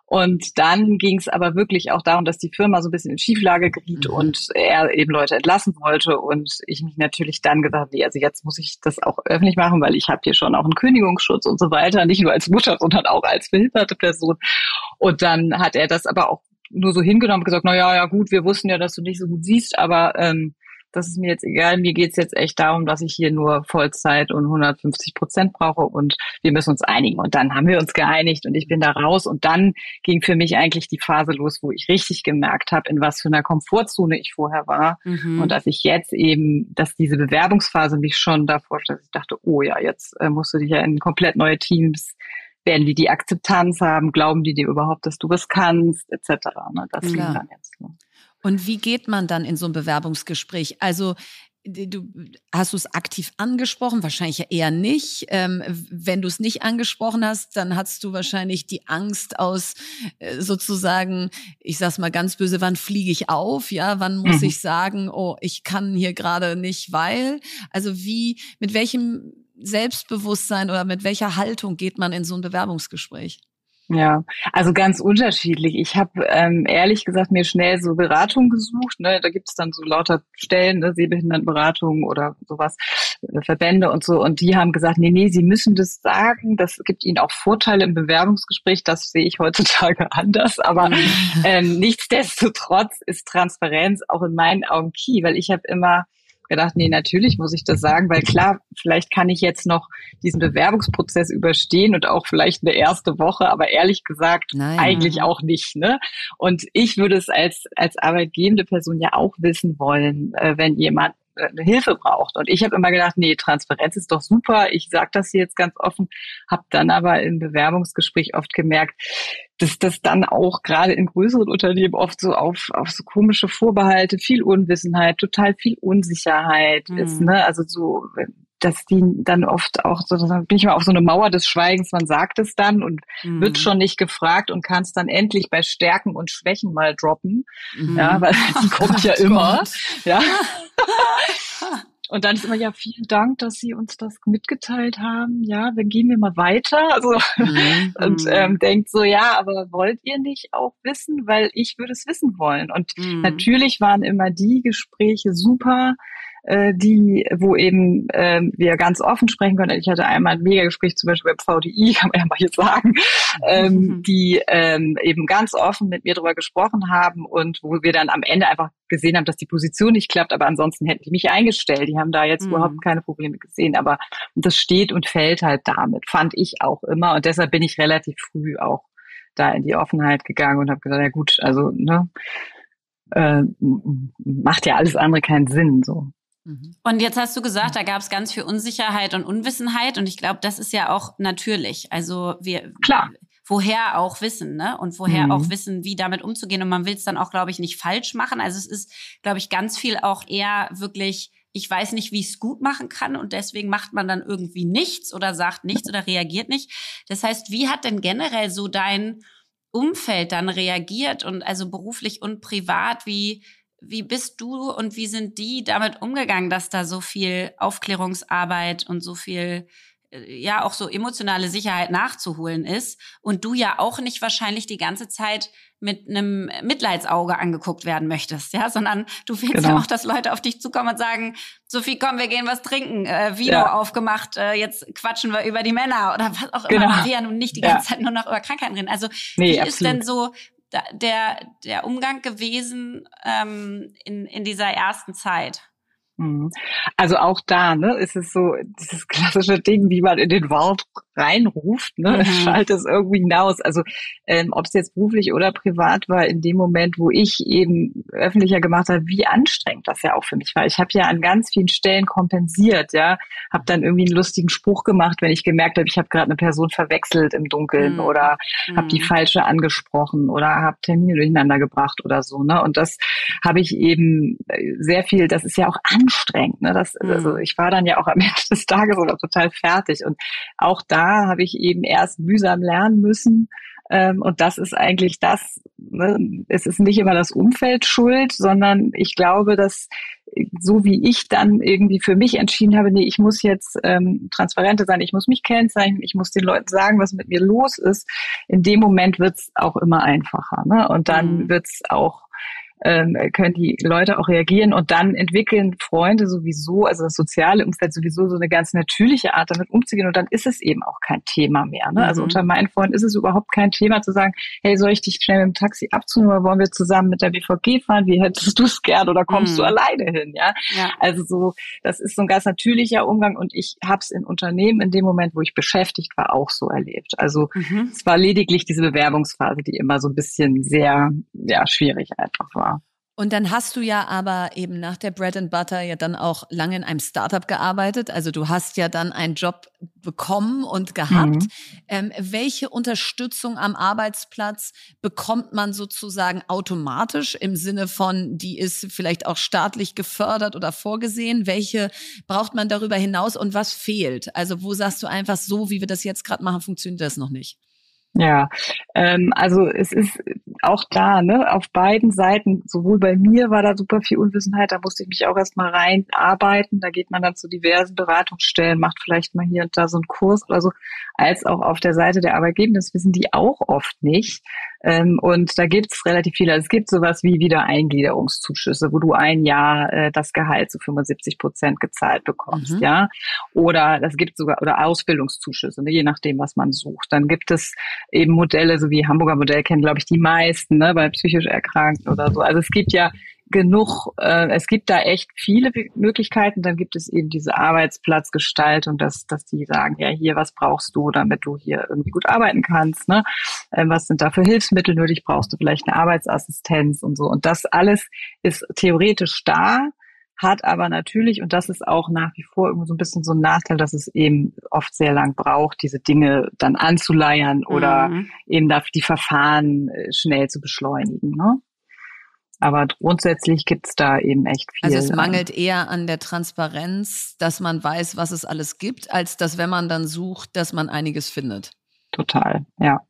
Und dann ging es aber wirklich auch darum, dass die Firma so ein bisschen in Schieflage geriet mhm. und er eben Leute entlassen wollte. Und ich mich natürlich dann gesagt, nee, also jetzt muss ich das auch öffentlich machen, weil ich habe hier schon auch einen Kündigungsschutz und so weiter, nicht nur als Mutter, sondern auch als behinderte Person. Und dann hat er das aber auch nur so hingenommen und gesagt, na ja, ja gut, wir wussten ja, dass du nicht so gut siehst, aber ähm, das ist mir jetzt egal. Mir geht's jetzt echt darum, dass ich hier nur Vollzeit und 150 Prozent brauche und wir müssen uns einigen. Und dann haben wir uns geeinigt und ich bin da raus. Und dann ging für mich eigentlich die Phase los, wo ich richtig gemerkt habe, in was für einer Komfortzone ich vorher war. Mhm. Und dass ich jetzt eben, dass diese Bewerbungsphase mich schon davor stellt. Ich dachte, oh ja, jetzt äh, musst du dich ja in komplett neue Teams werden die die Akzeptanz haben, glauben die dir überhaupt, dass du was kannst, etc. Ne? Das ja. dann jetzt. Und wie geht man dann in so ein Bewerbungsgespräch? Also du hast du es aktiv angesprochen, wahrscheinlich eher nicht. Ähm, wenn du es nicht angesprochen hast, dann hast du wahrscheinlich die Angst aus äh, sozusagen, ich sag's mal ganz böse, wann fliege ich auf? Ja, wann muss mhm. ich sagen, oh, ich kann hier gerade nicht, weil. Also wie, mit welchem Selbstbewusstsein oder mit welcher Haltung geht man in so ein Bewerbungsgespräch? Ja, also ganz unterschiedlich. Ich habe ähm, ehrlich gesagt mir schnell so Beratung gesucht. Ne? Da gibt es dann so lauter Stellen, ne? Sehbehindertenberatung oder sowas, äh, Verbände und so. Und die haben gesagt, nee, nee, sie müssen das sagen. Das gibt ihnen auch Vorteile im Bewerbungsgespräch. Das sehe ich heutzutage anders. Aber mhm. ähm, nichtsdestotrotz ist Transparenz auch in meinen Augen key, weil ich habe immer gedacht, nee, natürlich muss ich das sagen, weil klar, vielleicht kann ich jetzt noch diesen Bewerbungsprozess überstehen und auch vielleicht eine erste Woche, aber ehrlich gesagt Nein. eigentlich auch nicht. Ne? Und ich würde es als, als arbeitgebende Person ja auch wissen wollen, äh, wenn jemand Hilfe braucht. Und ich habe immer gedacht, nee, Transparenz ist doch super. Ich sage das hier jetzt ganz offen, habe dann aber im Bewerbungsgespräch oft gemerkt, dass das dann auch gerade in größeren Unternehmen oft so auf, auf so komische Vorbehalte, viel Unwissenheit, total viel Unsicherheit mhm. ist. Ne? Also so, dass die dann oft auch so, dann bin ich mal auf so eine Mauer des Schweigens, man sagt es dann und mhm. wird schon nicht gefragt und kann es dann endlich bei Stärken und Schwächen mal droppen. Mhm. Ja, weil die kommt ja immer. Gott. Ja. Und dann ist immer, ja, vielen Dank, dass Sie uns das mitgeteilt haben. Ja, dann gehen wir mal weiter. Also, mhm. und ähm, denkt so, ja, aber wollt ihr nicht auch wissen? Weil ich würde es wissen wollen. Und mhm. natürlich waren immer die Gespräche super, äh, die, wo eben äh, wir ganz offen sprechen können. Ich hatte einmal ein Mega-Gespräch zum Beispiel beim VDI, kann man ja mal hier sagen, ähm, mhm. die ähm, eben ganz offen mit mir darüber gesprochen haben und wo wir dann am Ende einfach gesehen haben, dass die Position nicht klappt, aber ansonsten hätten die mich eingestellt. Die haben da jetzt mhm. überhaupt keine Probleme gesehen. Aber das steht und fällt halt damit, fand ich auch immer. Und deshalb bin ich relativ früh auch da in die Offenheit gegangen und habe gesagt, ja gut, also ne, äh, macht ja alles andere keinen Sinn so. Mhm. Und jetzt hast du gesagt, da gab es ganz viel Unsicherheit und Unwissenheit und ich glaube, das ist ja auch natürlich. Also wir klar woher auch wissen, ne? Und woher mhm. auch wissen, wie damit umzugehen. Und man will es dann auch, glaube ich, nicht falsch machen. Also es ist, glaube ich, ganz viel auch eher wirklich, ich weiß nicht, wie ich es gut machen kann und deswegen macht man dann irgendwie nichts oder sagt nichts oder reagiert nicht. Das heißt, wie hat denn generell so dein Umfeld dann reagiert und also beruflich und privat, wie wie bist du und wie sind die damit umgegangen, dass da so viel Aufklärungsarbeit und so viel ja auch so emotionale Sicherheit nachzuholen ist und du ja auch nicht wahrscheinlich die ganze Zeit mit einem Mitleidsauge angeguckt werden möchtest, ja, sondern du willst genau. ja auch, dass Leute auf dich zukommen und sagen, Sophie, komm, wir gehen was trinken, äh, Vino ja. aufgemacht, äh, jetzt quatschen wir über die Männer oder was auch immer. Genau. Wir ja nun nicht die ganze ja. Zeit nur noch über Krankheiten reden. Also nee, wie absolut. ist denn so der, der Umgang gewesen ähm, in, in dieser ersten Zeit? Mhm. Also auch da, ne, ist es so dieses klassische Ding, wie man in den Wald reinruft, ne, mhm. schaltet es irgendwie hinaus. Also ähm, ob es jetzt beruflich oder privat war, in dem Moment, wo ich eben öffentlicher gemacht habe, wie anstrengend das ja auch für mich war. Ich habe ja an ganz vielen Stellen kompensiert, ja, habe dann irgendwie einen lustigen Spruch gemacht, wenn ich gemerkt habe, ich habe gerade eine Person verwechselt im Dunkeln mhm. oder mhm. habe die falsche angesprochen oder habe Termine durcheinander gebracht oder so, ne. Und das habe ich eben äh, sehr viel. Das ist ja auch an anstrengend. Ne? Das, mhm. also ich war dann ja auch am Ende des Tages sogar total fertig. Und auch da habe ich eben erst mühsam lernen müssen. Ähm, und das ist eigentlich das, ne? es ist nicht immer das Umfeld schuld, sondern ich glaube, dass so wie ich dann irgendwie für mich entschieden habe, nee, ich muss jetzt ähm, transparenter sein, ich muss mich kennzeichnen, ich muss den Leuten sagen, was mit mir los ist. In dem Moment wird's auch immer einfacher. Ne? Und dann mhm. wird's auch ähm, können die Leute auch reagieren und dann entwickeln Freunde sowieso, also das soziale Umfeld sowieso so eine ganz natürliche Art, damit umzugehen und dann ist es eben auch kein Thema mehr. Ne? Also mhm. Unter meinen Freunden ist es überhaupt kein Thema zu sagen, hey, soll ich dich schnell mit dem Taxi abziehen oder wollen wir zusammen mit der BVG fahren? Wie hättest du es gern oder kommst mhm. du alleine hin? Ja? ja, also so, das ist so ein ganz natürlicher Umgang und ich habe es in Unternehmen in dem Moment, wo ich beschäftigt war, auch so erlebt. Also mhm. es war lediglich diese Bewerbungsphase, die immer so ein bisschen sehr ja, schwierig einfach war. Und dann hast du ja aber eben nach der Bread and Butter ja dann auch lange in einem Startup gearbeitet. Also du hast ja dann einen Job bekommen und gehabt. Mhm. Ähm, welche Unterstützung am Arbeitsplatz bekommt man sozusagen automatisch im Sinne von, die ist vielleicht auch staatlich gefördert oder vorgesehen? Welche braucht man darüber hinaus und was fehlt? Also wo sagst du einfach so, wie wir das jetzt gerade machen, funktioniert das noch nicht? Ja, ähm, also es ist auch da, ne, auf beiden Seiten, sowohl bei mir war da super viel Unwissenheit, da musste ich mich auch erstmal reinarbeiten, da geht man dann zu diversen Beratungsstellen, macht vielleicht mal hier und da so einen Kurs oder so, als auch auf der Seite der Arbeitgeber, das wissen die auch oft nicht. Ähm, und da gibt's relativ viele. Also es gibt sowas wie Wiedereingliederungszuschüsse, wo du ein Jahr äh, das Gehalt zu 75 Prozent gezahlt bekommst, mhm. ja. Oder das gibt sogar, oder Ausbildungszuschüsse, ne, je nachdem, was man sucht. Dann gibt es eben Modelle, so wie Hamburger Modell kennen, glaube ich, die meisten, ne, bei psychisch Erkrankten oder so. Also es gibt ja genug, äh, es gibt da echt viele Möglichkeiten. Dann gibt es eben diese Arbeitsplatzgestaltung, dass, dass die sagen, ja, hier, was brauchst du, damit du hier irgendwie gut arbeiten kannst, ne? Ähm, was sind da für Hilfsmittel nötig? Brauchst du vielleicht eine Arbeitsassistenz und so? Und das alles ist theoretisch da, hat aber natürlich, und das ist auch nach wie vor irgendwie so ein bisschen so ein Nachteil, dass es eben oft sehr lang braucht, diese Dinge dann anzuleiern oder mhm. eben dafür die Verfahren äh, schnell zu beschleunigen. Ne? Aber grundsätzlich gibt's da eben echt viel. Also es mangelt eher an der Transparenz, dass man weiß, was es alles gibt, als dass, wenn man dann sucht, dass man einiges findet. Total, ja.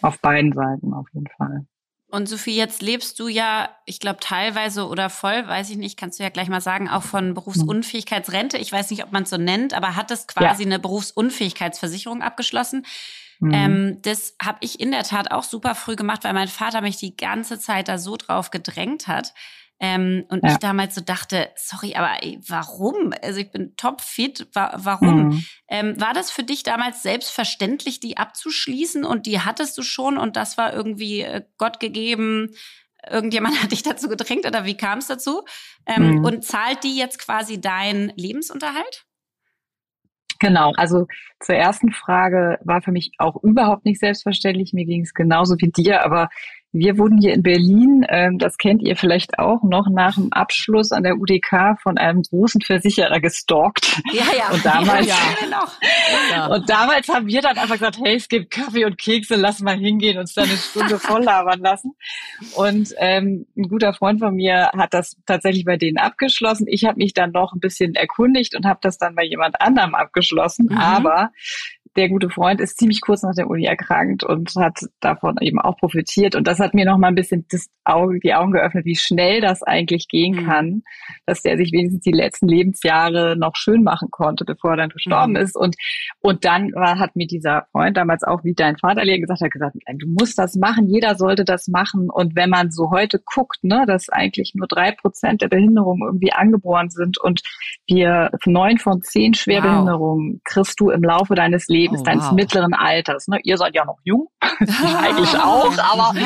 Auf beiden Seiten auf jeden Fall. Und Sophie, jetzt lebst du ja, ich glaube, teilweise oder voll, weiß ich nicht, kannst du ja gleich mal sagen, auch von Berufsunfähigkeitsrente. Ich weiß nicht, ob man es so nennt, aber hat es quasi ja. eine Berufsunfähigkeitsversicherung abgeschlossen. Mhm. Ähm, das habe ich in der Tat auch super früh gemacht, weil mein Vater mich die ganze Zeit da so drauf gedrängt hat. Ähm, und ja. ich damals so dachte, sorry, aber ey, warum? Also ich bin topfit, wa warum? Mhm. Ähm, war das für dich damals selbstverständlich, die abzuschließen und die hattest du schon und das war irgendwie äh, Gott gegeben? Irgendjemand hat dich dazu gedrängt oder wie kam es dazu? Ähm, mhm. Und zahlt die jetzt quasi deinen Lebensunterhalt? Genau, also zur ersten Frage war für mich auch überhaupt nicht selbstverständlich. Mir ging es genauso wie dir, aber wir wurden hier in Berlin, ähm, das kennt ihr vielleicht auch, noch nach dem Abschluss an der UDK von einem großen Versicherer gestalkt. Ja, ja. Und damals, ja, ja. Und damals haben wir dann einfach gesagt, hey, es gibt Kaffee und Kekse, lass mal hingehen, uns da eine Stunde voll labern lassen. Und ähm, ein guter Freund von mir hat das tatsächlich bei denen abgeschlossen. Ich habe mich dann noch ein bisschen erkundigt und habe das dann bei jemand anderem abgeschlossen. Mhm. Aber der gute Freund ist ziemlich kurz nach der Uni erkrankt und hat davon eben auch profitiert. Und das hat mir noch mal ein bisschen das Auge, die Augen geöffnet, wie schnell das eigentlich gehen mhm. kann, dass der sich wenigstens die letzten Lebensjahre noch schön machen konnte, bevor er dann gestorben mhm. ist. Und, und dann war, hat mir dieser Freund damals auch, wie dein Vater gesagt hat, gesagt, du musst das machen, jeder sollte das machen. Und wenn man so heute guckt, ne, dass eigentlich nur drei Prozent der Behinderungen irgendwie angeboren sind und wir neun von zehn Schwerbehinderungen wow. kriegst du im Laufe deines Lebens Lebens, oh, deines wow. mittleren Alters. Ne? Ihr seid ja noch jung, eigentlich auch, aber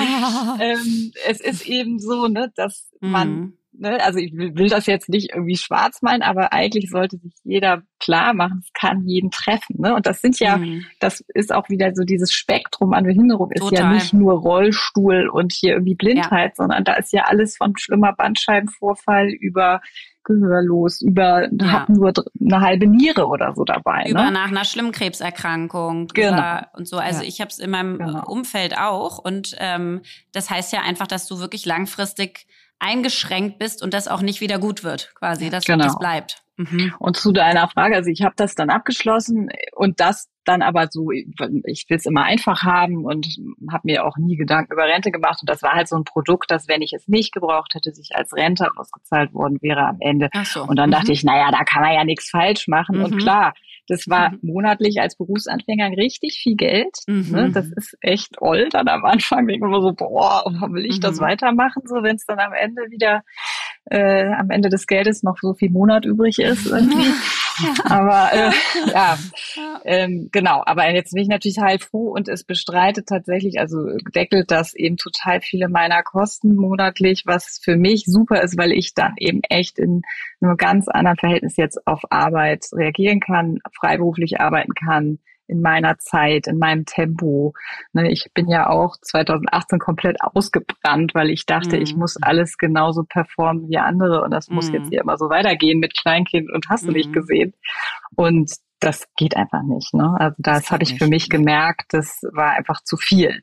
ähm, es ist eben so, ne, dass man mhm. Ne, also ich will das jetzt nicht irgendwie schwarz malen, aber eigentlich sollte sich jeder klar machen, es kann jeden treffen. Ne? Und das sind ja, mhm. das ist auch wieder so dieses Spektrum an Behinderung, ist Total. ja nicht nur Rollstuhl und hier irgendwie Blindheit, ja. sondern da ist ja alles von schlimmer Bandscheibenvorfall über gehörlos, über ja. hat nur eine halbe Niere oder so dabei. Über ne? nach einer schlimmen Krebserkrankung genau. und so. Also ja. ich habe es in meinem genau. Umfeld auch und ähm, das heißt ja einfach, dass du wirklich langfristig eingeschränkt bist und das auch nicht wieder gut wird, quasi, dass genau. das bleibt. Mhm. Und zu deiner Frage, also ich habe das dann abgeschlossen und das dann aber so, ich will es immer einfach haben und habe mir auch nie Gedanken über Rente gemacht. Und das war halt so ein Produkt, das, wenn ich es nicht gebraucht hätte, sich als Rente ausgezahlt worden wäre am Ende. Ach so. Und dann mhm. dachte ich, naja, da kann man ja nichts falsch machen. Mhm. Und klar, das war mhm. monatlich als Berufsanfänger richtig viel Geld. Mhm. Ne? Das ist echt oll. Dann am Anfang denkt man so, boah, will ich das mhm. weitermachen, so wenn es dann am Ende wieder äh, am Ende des Geldes noch so viel Monat übrig ist irgendwie. aber äh, ja, ähm, genau. Aber jetzt bin ich natürlich heilfroh und es bestreitet tatsächlich, also deckelt das eben total viele meiner Kosten monatlich, was für mich super ist, weil ich dann eben echt in einem ganz anderen Verhältnis jetzt auf Arbeit reagieren kann, freiberuflich arbeiten kann, in meiner Zeit, in meinem Tempo. Ne, ich bin ja auch 2018 komplett ausgebrannt, weil ich dachte, mhm. ich muss alles genauso performen wie andere und das mhm. muss jetzt mhm. hier immer so weitergehen mit Kleinkind und hast du nicht mhm. gesehen. Und das geht einfach nicht. Ne? Also das, das habe ich für mich gemerkt, das war einfach zu viel.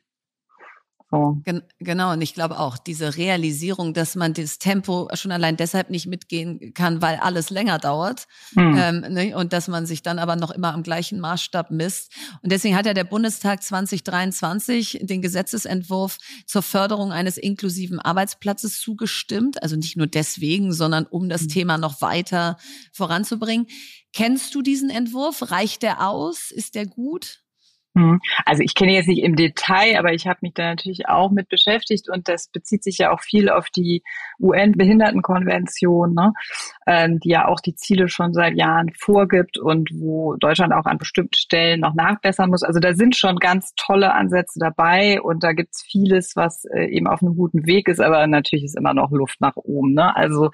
So. Gen genau, und ich glaube auch, diese Realisierung, dass man das Tempo schon allein deshalb nicht mitgehen kann, weil alles länger dauert mhm. ähm, ne? und dass man sich dann aber noch immer am gleichen Maßstab misst. Und deswegen hat ja der Bundestag 2023 den Gesetzesentwurf zur Förderung eines inklusiven Arbeitsplatzes zugestimmt. Also nicht nur deswegen, sondern um das mhm. Thema noch weiter voranzubringen. Kennst du diesen Entwurf? Reicht der aus? Ist der gut? Mhm. Also ich kenne jetzt nicht im Detail, aber ich habe mich da natürlich auch mit beschäftigt und das bezieht sich ja auch viel auf die UN-Behindertenkonvention, ne? ähm, die ja auch die Ziele schon seit Jahren vorgibt und wo Deutschland auch an bestimmten Stellen noch nachbessern muss. Also da sind schon ganz tolle Ansätze dabei und da gibt's vieles, was äh, eben auf einem guten Weg ist, aber natürlich ist immer noch Luft nach oben. Ne? Also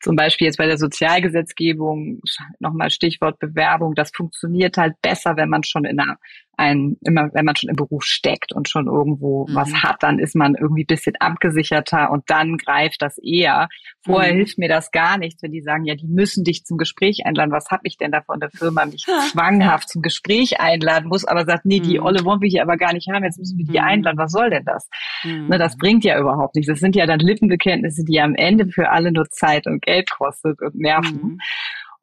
zum Beispiel jetzt bei der Sozialgesetzgebung, nochmal Stichwort Bewerbung, das funktioniert halt besser, wenn man schon in einer ein, immer wenn man schon im Beruf steckt und schon irgendwo mhm. was hat, dann ist man irgendwie bisschen abgesicherter und dann greift das eher. Vorher mhm. hilft mir das gar nichts, wenn die sagen, ja, die müssen dich zum Gespräch einladen. Was habe ich denn da von der Firma mich zwanghaft zum Gespräch einladen muss, aber sagt, nee, die mhm. Olle wollen wir hier aber gar nicht haben, jetzt müssen wir die mhm. einladen. Was soll denn das? Ne, das bringt ja überhaupt nichts. Das sind ja dann Lippenbekenntnisse, die am Ende für alle nur Zeit und Geld kostet und nerven.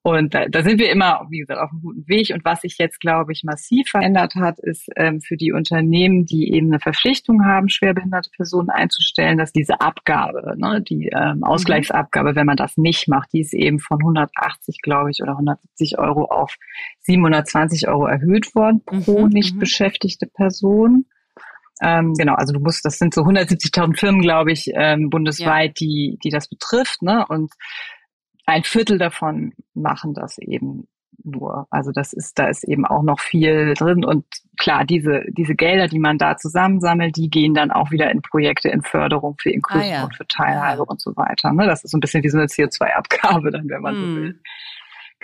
Und da, da sind wir immer, wie gesagt, auf einem guten Weg. Und was sich jetzt, glaube ich, massiv verändert hat, ist ähm, für die Unternehmen, die eben eine Verpflichtung haben, schwerbehinderte Personen einzustellen, dass diese Abgabe, ne, die ähm, mhm. Ausgleichsabgabe, wenn man das nicht macht, die ist eben von 180, glaube ich, oder 170 Euro auf 720 Euro erhöht worden pro mhm, nicht mhm. beschäftigte Person. Ähm, genau, also du musst, das sind so 170.000 Firmen, glaube ich, ähm, bundesweit, ja. die, die das betrifft, ne? Und ein Viertel davon machen das eben nur. Also das ist, da ist eben auch noch viel drin und klar, diese, diese Gelder, die man da zusammensammelt, die gehen dann auch wieder in Projekte, in Förderung für Inklusion ah, ja. für Teilhabe ja. und so weiter. Ne? Das ist so ein bisschen wie so eine CO2-Abgabe dann, wenn man hm. so will.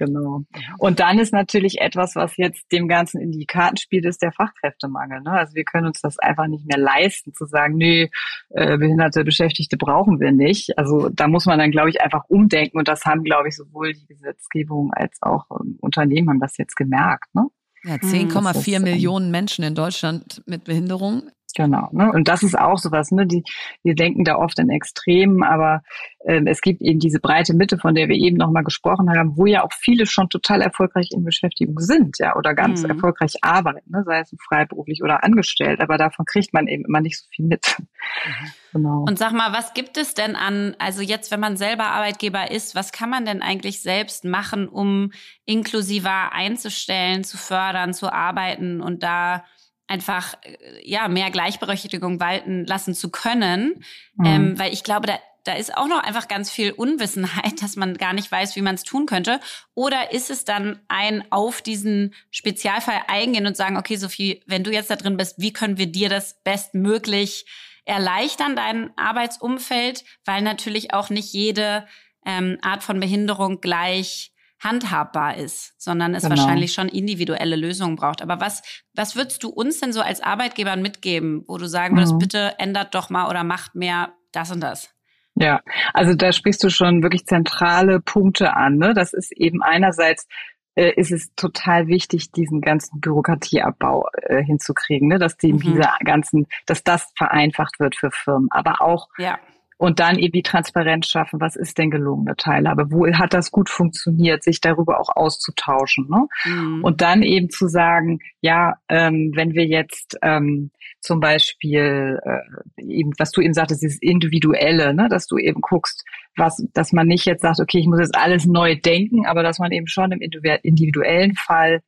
Genau. Und dann ist natürlich etwas, was jetzt dem Ganzen in die Karten spielt, ist der Fachkräftemangel. Ne? Also wir können uns das einfach nicht mehr leisten, zu sagen, nee, äh, behinderte Beschäftigte brauchen wir nicht. Also da muss man dann, glaube ich, einfach umdenken. Und das haben, glaube ich, sowohl die Gesetzgebung als auch ähm, Unternehmen haben das jetzt gemerkt. Ne? Ja, 10,4 mhm. Millionen Menschen in Deutschland mit Behinderung. Genau. Ne? Und das ist auch sowas, ne? Die, wir denken da oft in Extremen, aber äh, es gibt eben diese breite Mitte, von der wir eben nochmal gesprochen haben, wo ja auch viele schon total erfolgreich in Beschäftigung sind, ja, oder ganz mhm. erfolgreich arbeiten, ne? sei es freiberuflich oder angestellt, aber davon kriegt man eben immer nicht so viel mit. Mhm. Genau. Und sag mal, was gibt es denn an, also jetzt, wenn man selber Arbeitgeber ist, was kann man denn eigentlich selbst machen, um inklusiver einzustellen, zu fördern, zu arbeiten und da einfach äh, ja mehr Gleichberechtigung walten lassen zu können, mhm. ähm, weil ich glaube, da da ist auch noch einfach ganz viel Unwissenheit, dass man gar nicht weiß, wie man es tun könnte. Oder ist es dann ein auf diesen Spezialfall eingehen und sagen, okay, Sophie, wenn du jetzt da drin bist, wie können wir dir das bestmöglich erleichtern, dein Arbeitsumfeld, weil natürlich auch nicht jede ähm, Art von Behinderung gleich handhabbar ist, sondern es genau. wahrscheinlich schon individuelle Lösungen braucht. Aber was, was würdest du uns denn so als Arbeitgeber mitgeben, wo du sagen würdest, mhm. bitte ändert doch mal oder macht mehr das und das? Ja, also da sprichst du schon wirklich zentrale Punkte an. Ne? Das ist eben einerseits äh, ist es total wichtig, diesen ganzen Bürokratieabbau äh, hinzukriegen, ne? dass die mhm. diese ganzen, dass das vereinfacht wird für Firmen, aber auch ja und dann eben die Transparenz schaffen, was ist denn gelungene Teilhabe, wo hat das gut funktioniert, sich darüber auch auszutauschen. Ne? Mhm. Und dann eben zu sagen, ja, ähm, wenn wir jetzt ähm, zum Beispiel äh, eben, was du eben sagtest, dieses Individuelle, ne, dass du eben guckst, was, dass man nicht jetzt sagt, okay, ich muss jetzt alles neu denken, aber dass man eben schon im individuellen Fall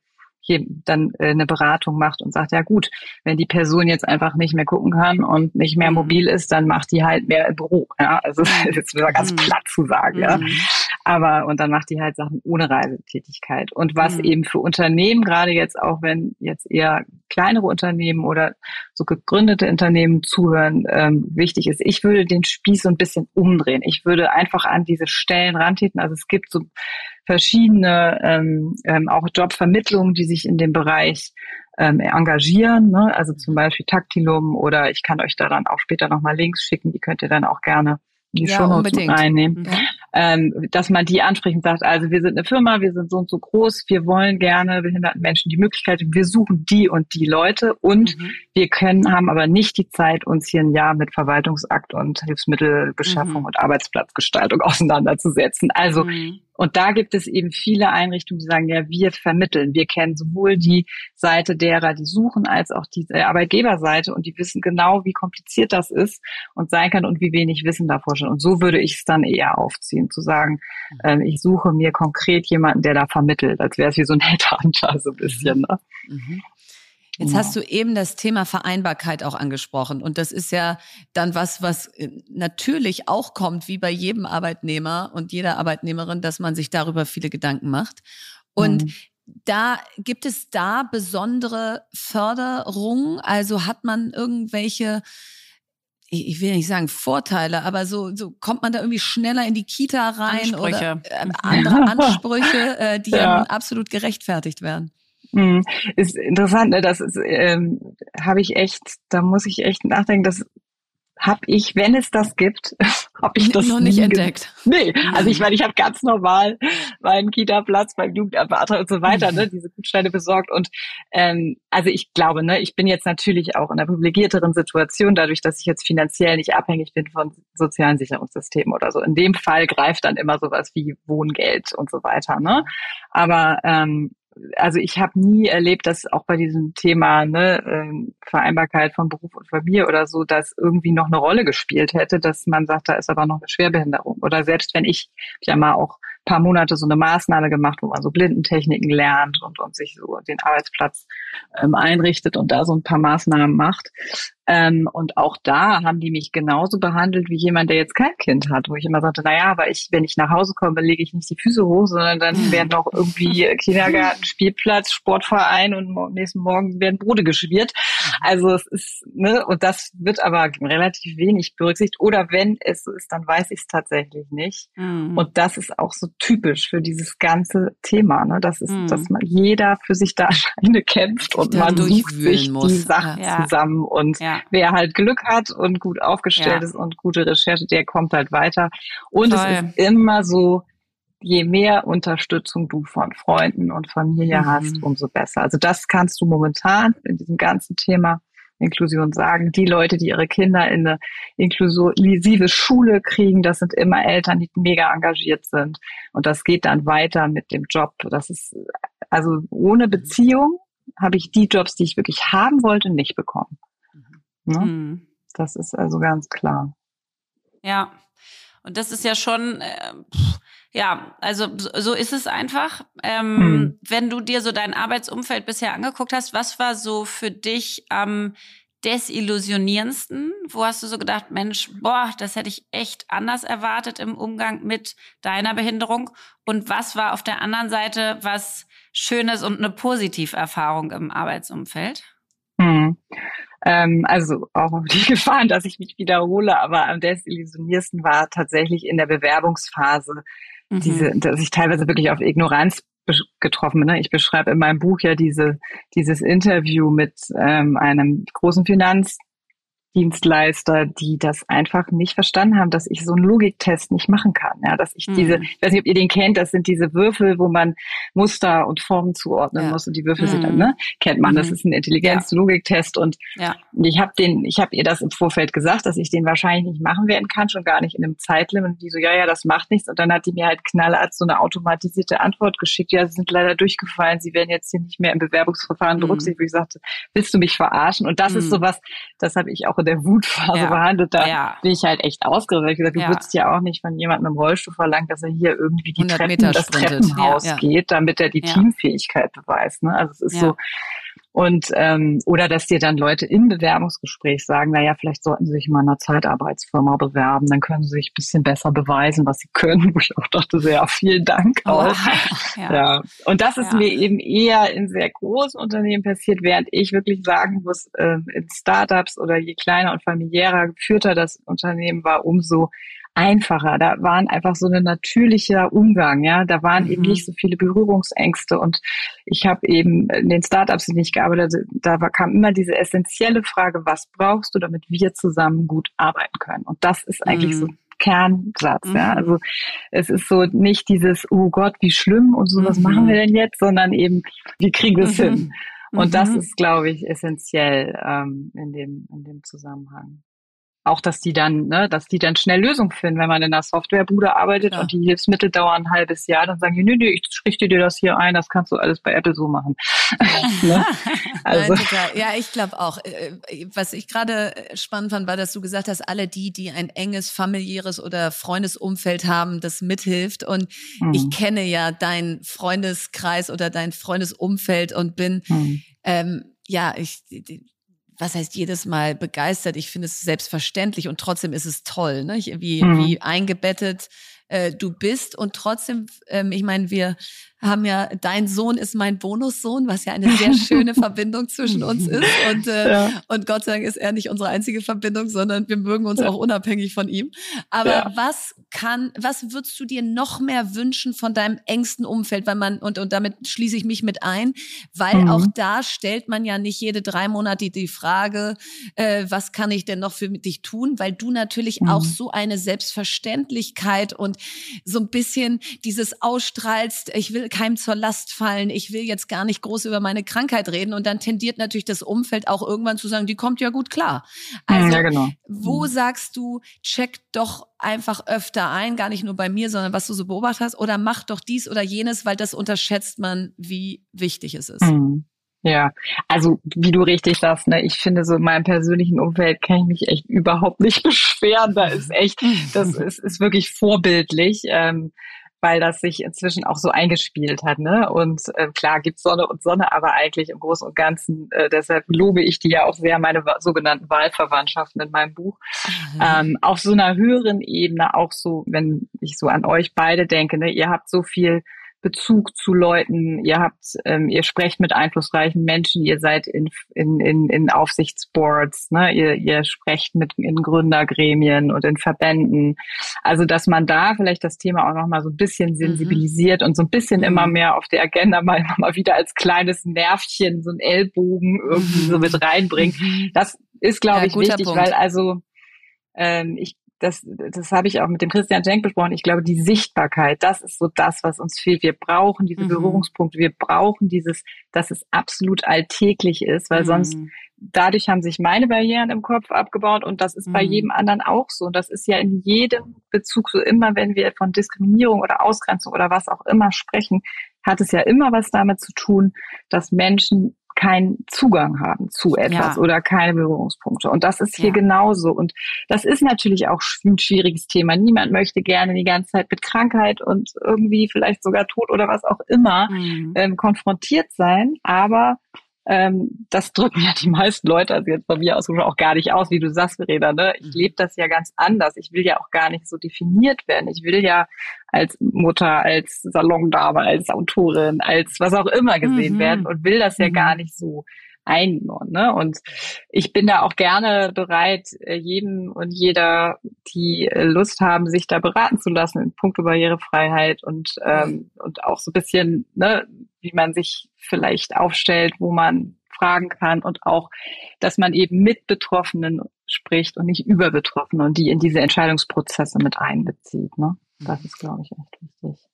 hier dann äh, eine Beratung macht und sagt, ja gut, wenn die Person jetzt einfach nicht mehr gucken kann und nicht mehr mhm. mobil ist, dann macht die halt mehr im Büro. Ja, also jetzt wieder ganz mhm. platt zu sagen, ja. Mhm. Aber und dann macht die halt Sachen ohne Reisetätigkeit. Und was mhm. eben für Unternehmen, gerade jetzt auch wenn jetzt eher kleinere Unternehmen oder so gegründete Unternehmen zuhören, ähm, wichtig ist, ich würde den Spieß so ein bisschen umdrehen. Ich würde einfach an diese Stellen rantreten. Also es gibt so verschiedene ähm, ähm, auch Jobvermittlungen, die sich in dem Bereich ähm, engagieren. Ne? Also zum Beispiel Taktilum oder ich kann euch da dann auch später nochmal Links schicken, die könnt ihr dann auch gerne die ja, Shownotes einnehmen, ja. ähm, dass man die anspricht und sagt, also wir sind eine Firma, wir sind so und so groß, wir wollen gerne behinderten Menschen die Möglichkeit, wir suchen die und die Leute und mhm. wir können, haben aber nicht die Zeit, uns hier ein Jahr mit Verwaltungsakt und Hilfsmittelbeschaffung mhm. und Arbeitsplatzgestaltung auseinanderzusetzen. Also mhm. Und da gibt es eben viele Einrichtungen, die sagen, ja, wir vermitteln. Wir kennen sowohl die Seite derer, die suchen, als auch die Arbeitgeberseite und die wissen genau, wie kompliziert das ist und sein kann und wie wenig Wissen davor schon. Und so würde ich es dann eher aufziehen, zu sagen, äh, ich suche mir konkret jemanden, der da vermittelt, als wäre es wie so ein Headhunter so ein bisschen. Ne? Mhm. Jetzt ja. hast du eben das Thema Vereinbarkeit auch angesprochen. Und das ist ja dann was, was äh, natürlich auch kommt, wie bei jedem Arbeitnehmer und jeder Arbeitnehmerin, dass man sich darüber viele Gedanken macht. Und mhm. da gibt es da besondere Förderungen? Also hat man irgendwelche ich will nicht sagen Vorteile, aber so, so kommt man da irgendwie schneller in die Kita rein Ansprüche. oder äh, andere Ansprüche, äh, die ja. ja absolut gerechtfertigt werden. Mhm. Ist interessant, ne? Das ist, ähm, habe ich echt, da muss ich echt nachdenken, das habe ich, wenn es das gibt, habe ich das noch nicht entdeckt. Nee, also ich meine, ich habe ganz normal meinen Kita-Platz beim Jugendamt und so weiter, ne, diese Gutscheine besorgt und ähm, also ich glaube, ne, ich bin jetzt natürlich auch in einer privilegierteren Situation, dadurch, dass ich jetzt finanziell nicht abhängig bin von sozialen Sicherungssystemen oder so. In dem Fall greift dann immer sowas wie Wohngeld und so weiter, ne? Aber ähm, also ich habe nie erlebt, dass auch bei diesem Thema ne, ähm, Vereinbarkeit von Beruf und Familie oder so, dass irgendwie noch eine Rolle gespielt hätte, dass man sagt, da ist aber noch eine Schwerbehinderung. Oder selbst wenn ich, ich ja mal auch paar Monate so eine Maßnahme gemacht, wo man so Blindentechniken lernt und, und sich so den Arbeitsplatz ähm, einrichtet und da so ein paar Maßnahmen macht. Ähm, und auch da haben die mich genauso behandelt wie jemand, der jetzt kein Kind hat, wo ich immer sagte, naja, aber ich, wenn ich nach Hause komme, lege ich nicht die Füße hoch, sondern dann werden noch irgendwie Kindergarten, Spielplatz, Sportverein und nächsten Morgen werden Brote geschmiert. Also es ist, ne, und das wird aber relativ wenig berücksichtigt. Oder wenn es so ist, dann weiß ich es tatsächlich nicht. Mhm. Und das ist auch so typisch für dieses ganze Thema, ne? Das ist, mhm. dass man jeder für sich da alleine kämpft und man sucht sich muss. die Sachen ja. zusammen und ja. Wer halt Glück hat und gut aufgestellt ja. ist und gute Recherche, der kommt halt weiter. Und Toll. es ist immer so, je mehr Unterstützung du von Freunden und Familie mhm. hast, umso besser. Also das kannst du momentan in diesem ganzen Thema Inklusion sagen. Die Leute, die ihre Kinder in eine inklusive Schule kriegen, das sind immer Eltern, die mega engagiert sind. Und das geht dann weiter mit dem Job. Das ist, also ohne Beziehung habe ich die Jobs, die ich wirklich haben wollte, nicht bekommen. Ne? Mhm. Das ist also ganz klar. Ja, und das ist ja schon, äh, ja, also so ist es einfach. Ähm, mhm. Wenn du dir so dein Arbeitsumfeld bisher angeguckt hast, was war so für dich am desillusionierendsten? Wo hast du so gedacht, Mensch, boah, das hätte ich echt anders erwartet im Umgang mit deiner Behinderung? Und was war auf der anderen Seite was Schönes und eine Positiverfahrung im Arbeitsumfeld? Mhm. Ähm, also auch auf die Gefahren, dass ich mich wiederhole, aber am desillusioniersten war tatsächlich in der Bewerbungsphase mhm. diese, dass ich teilweise wirklich auf Ignoranz getroffen bin. Ne? Ich beschreibe in meinem Buch ja diese, dieses Interview mit ähm, einem großen Finanz Dienstleister, die das einfach nicht verstanden haben, dass ich so einen Logiktest nicht machen kann. Ja, dass ich mhm. diese, ich weiß nicht, ob ihr den kennt, das sind diese Würfel, wo man Muster und Formen zuordnen ja. muss und die Würfel mhm. sind dann, hm. ne? Kennt man, mhm. das ist ein Intelligenz-Logiktest und ja. ich habe den, ich habe ihr das im Vorfeld gesagt, dass ich den wahrscheinlich nicht machen werden kann, schon gar nicht in einem Zeitlimit. Und die so, ja, ja, das macht nichts. Und dann hat die mir halt knallhart so eine automatisierte Antwort geschickt. Ja, sie sind leider durchgefallen, sie werden jetzt hier nicht mehr im Bewerbungsverfahren mhm. berücksichtigt. Wo ich sagte, willst du mich verarschen? Und das ist hm. sowas, das habe ich auch der Wutphase ja. behandelt, da ja. bin ich halt echt ausgerüstet. Ich gesagt, du ja. würdest ja auch nicht von jemandem im Rollstuhl verlangen, dass er hier irgendwie die Treppen, das Treppenhaus geht, damit er die Teamfähigkeit beweist. Ne? Also es ist so, und ähm, oder dass dir dann Leute im Bewerbungsgespräch sagen, na ja, vielleicht sollten sie sich mal in einer Zeitarbeitsfirma bewerben, dann können sie sich ein bisschen besser beweisen, was sie können. Wo ich auch dachte, ja, vielen Dank auch. Oh, ja. ja. Und das ist ja. mir eben eher in sehr großen Unternehmen passiert, während ich wirklich sagen muss, äh, in Startups oder je kleiner und familiärer geführter das Unternehmen war, umso einfacher. Da waren einfach so ein natürlicher Umgang, ja. Da waren mhm. eben nicht so viele Berührungsängste. Und ich habe eben in den Startups, in denen ich gearbeitet habe, da war, kam immer diese essentielle Frage, was brauchst du, damit wir zusammen gut arbeiten können? Und das ist eigentlich mhm. so Kernsatz. Mhm. Ja. Also es ist so nicht dieses, oh Gott, wie schlimm und so, was mhm. machen wir denn jetzt, sondern eben, wie kriegen wir es mhm. hin? Und das mhm. ist, glaube ich, essentiell ähm, in, dem, in dem Zusammenhang auch, dass die dann, ne, dass die dann schnell Lösungen finden, wenn man in einer Softwarebude arbeitet ja. und die Hilfsmittel dauern ein halbes Jahr, dann sagen die, nö, nö, ich richte dir das hier ein, das kannst du alles bei Apple so machen. ne? also. Nein, ja, ich glaube auch. Äh, äh, was ich gerade äh, spannend fand, war, dass du gesagt hast, alle die, die ein enges familiäres oder Freundesumfeld haben, das mithilft. Und mhm. ich kenne ja deinen Freundeskreis oder dein Freundesumfeld und bin mhm. ähm, ja, ich was heißt jedes Mal begeistert? Ich finde es selbstverständlich und trotzdem ist es toll, ne? wie, mhm. wie eingebettet äh, du bist. Und trotzdem, ähm, ich meine, wir haben ja, dein Sohn ist mein Bonussohn, was ja eine sehr schöne Verbindung zwischen uns ist. Und, äh, ja. und Gott sei Dank ist er nicht unsere einzige Verbindung, sondern wir mögen uns ja. auch unabhängig von ihm. Aber ja. was kann, was würdest du dir noch mehr wünschen von deinem engsten Umfeld? Weil man, und, und damit schließe ich mich mit ein, weil mhm. auch da stellt man ja nicht jede drei Monate die Frage, äh, was kann ich denn noch für dich tun? Weil du natürlich mhm. auch so eine Selbstverständlichkeit und so ein bisschen dieses ausstrahlst, ich will keinem zur Last fallen, ich will jetzt gar nicht groß über meine Krankheit reden und dann tendiert natürlich das Umfeld auch irgendwann zu sagen, die kommt ja gut klar. Also ja, genau. wo mhm. sagst du, check doch einfach öfter ein, gar nicht nur bei mir, sondern was du so beobachtet hast, oder mach doch dies oder jenes, weil das unterschätzt man, wie wichtig es ist. Mhm. Ja, also wie du richtig sagst, ne, ich finde so in meinem persönlichen Umfeld kann ich mich echt überhaupt nicht beschweren. Da ist echt, das ist, ist wirklich vorbildlich. Ähm, weil das sich inzwischen auch so eingespielt hat. Ne? Und äh, klar gibt's Sonne und Sonne, aber eigentlich im Großen und Ganzen, äh, deshalb lobe ich die ja auch sehr, meine sogenannten Wahlverwandtschaften in meinem Buch. Mhm. Ähm, auf so einer höheren Ebene, auch so, wenn ich so an euch beide denke, ne, ihr habt so viel Bezug zu Leuten, ihr habt, ähm, ihr sprecht mit einflussreichen Menschen, ihr seid in, in, in, in Aufsichtsboards, ne? ihr, ihr sprecht mit in Gründergremien und in Verbänden. Also dass man da vielleicht das Thema auch nochmal so ein bisschen mhm. sensibilisiert mhm. und so ein bisschen mhm. immer mehr auf die Agenda mal, mal wieder als kleines Nervchen, so ein Ellbogen irgendwie so mit reinbringt. Mhm. Das ist, glaube ja, ich, wichtig, Punkt. weil also ähm, ich das, das habe ich auch mit dem Christian Schenk besprochen. Ich glaube, die Sichtbarkeit, das ist so das, was uns fehlt. Wir brauchen diese mhm. Berührungspunkte. Wir brauchen dieses, dass es absolut alltäglich ist, weil mhm. sonst dadurch haben sich meine Barrieren im Kopf abgebaut und das ist mhm. bei jedem anderen auch so. Und das ist ja in jedem Bezug so immer, wenn wir von Diskriminierung oder Ausgrenzung oder was auch immer sprechen, hat es ja immer was damit zu tun, dass Menschen keinen Zugang haben zu etwas ja. oder keine Berührungspunkte. Und das ist hier ja. genauso. Und das ist natürlich auch ein schwieriges Thema. Niemand möchte gerne die ganze Zeit mit Krankheit und irgendwie vielleicht sogar Tod oder was auch immer mhm. ähm, konfrontiert sein. Aber ähm, das drücken ja die meisten Leute, also jetzt von mir aus auch gar nicht aus, wie du sagst, Verena. Ne? Ich mhm. lebe das ja ganz anders. Ich will ja auch gar nicht so definiert werden. Ich will ja als Mutter, als Salondame, als Autorin, als was auch immer gesehen mhm. werden und will das ja mhm. gar nicht so einbauen. Ne? Und ich bin da auch gerne bereit, äh, jedem und jeder, die äh, Lust haben, sich da beraten zu lassen in puncto Barrierefreiheit und, ähm, und auch so ein bisschen, ne, wie man sich vielleicht aufstellt, wo man fragen kann und auch, dass man eben mit Betroffenen spricht und nicht über Betroffene und die in diese Entscheidungsprozesse mit einbezieht. Ne? Das ist, glaube ich, echt wichtig.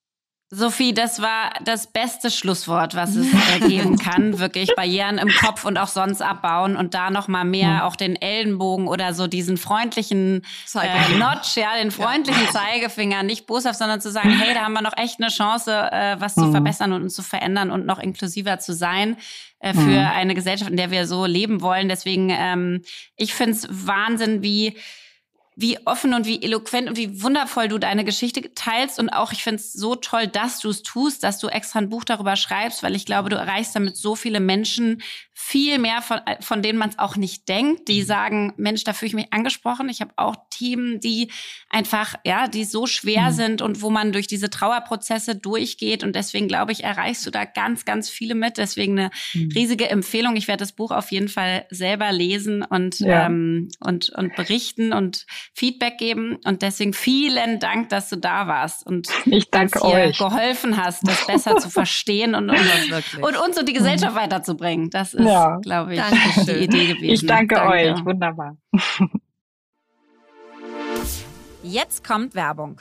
Sophie, das war das beste Schlusswort, was es äh, geben kann. Wirklich Barrieren im Kopf und auch sonst abbauen und da noch mal mehr ja. auch den Ellenbogen oder so diesen freundlichen äh, Notch, ja, den freundlichen ja. Zeigefinger, nicht boshaft, sondern zu sagen, hey, da haben wir noch echt eine Chance, äh, was mhm. zu verbessern und uns zu verändern und noch inklusiver zu sein äh, für mhm. eine Gesellschaft, in der wir so leben wollen. Deswegen, ähm, ich find's Wahnsinn, wie wie offen und wie eloquent und wie wundervoll du deine Geschichte teilst. Und auch, ich finde es so toll, dass du es tust, dass du extra ein Buch darüber schreibst, weil ich glaube, du erreichst damit so viele Menschen viel mehr, von, äh, von denen man es auch nicht denkt, die sagen, Mensch, da fühle ich mich angesprochen. Ich habe auch Themen, die einfach, ja, die so schwer mhm. sind und wo man durch diese Trauerprozesse durchgeht. Und deswegen, glaube ich, erreichst du da ganz, ganz viele mit. Deswegen eine mhm. riesige Empfehlung. Ich werde das Buch auf jeden Fall selber lesen und, ja. ähm, und, und berichten und Feedback geben. Und deswegen vielen Dank, dass du da warst und ich danke euch. geholfen hast, das besser zu verstehen und, und, und uns und die Gesellschaft weiterzubringen. Das ist, ja. glaube ich, Dankeschön. die Idee gewesen. Ich danke, danke. euch. Wunderbar. Jetzt kommt Werbung.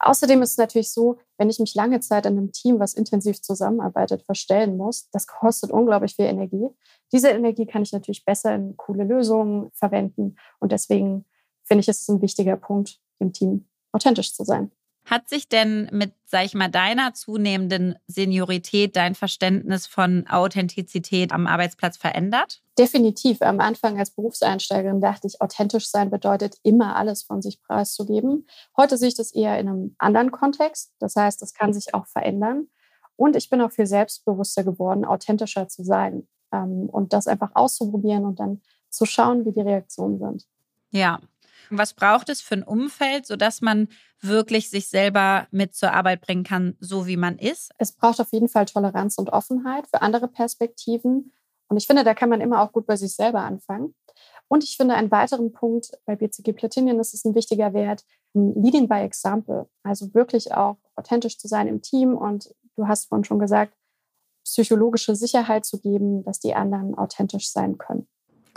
Außerdem ist es natürlich so, wenn ich mich lange Zeit in einem Team, was intensiv zusammenarbeitet, verstellen muss, das kostet unglaublich viel Energie. Diese Energie kann ich natürlich besser in coole Lösungen verwenden. Und deswegen finde ich, es ein wichtiger Punkt, im Team authentisch zu sein. Hat sich denn mit, sag ich mal, deiner zunehmenden Seniorität dein Verständnis von Authentizität am Arbeitsplatz verändert? Definitiv. Am Anfang als Berufseinsteigerin dachte ich, authentisch sein bedeutet immer alles von sich preiszugeben. Heute sehe ich das eher in einem anderen Kontext. Das heißt, das kann sich auch verändern. Und ich bin auch viel selbstbewusster geworden, authentischer zu sein ähm, und das einfach auszuprobieren und dann zu schauen, wie die Reaktionen sind. Ja, was braucht es für ein Umfeld, sodass man wirklich sich selber mit zur Arbeit bringen kann, so wie man ist? Es braucht auf jeden Fall Toleranz und Offenheit für andere Perspektiven. Und ich finde, da kann man immer auch gut bei sich selber anfangen. Und ich finde, einen weiteren Punkt bei BCG Platinum ist es ein wichtiger Wert, Leading by Example. Also wirklich auch authentisch zu sein im Team. Und du hast vorhin schon gesagt, psychologische Sicherheit zu geben, dass die anderen authentisch sein können.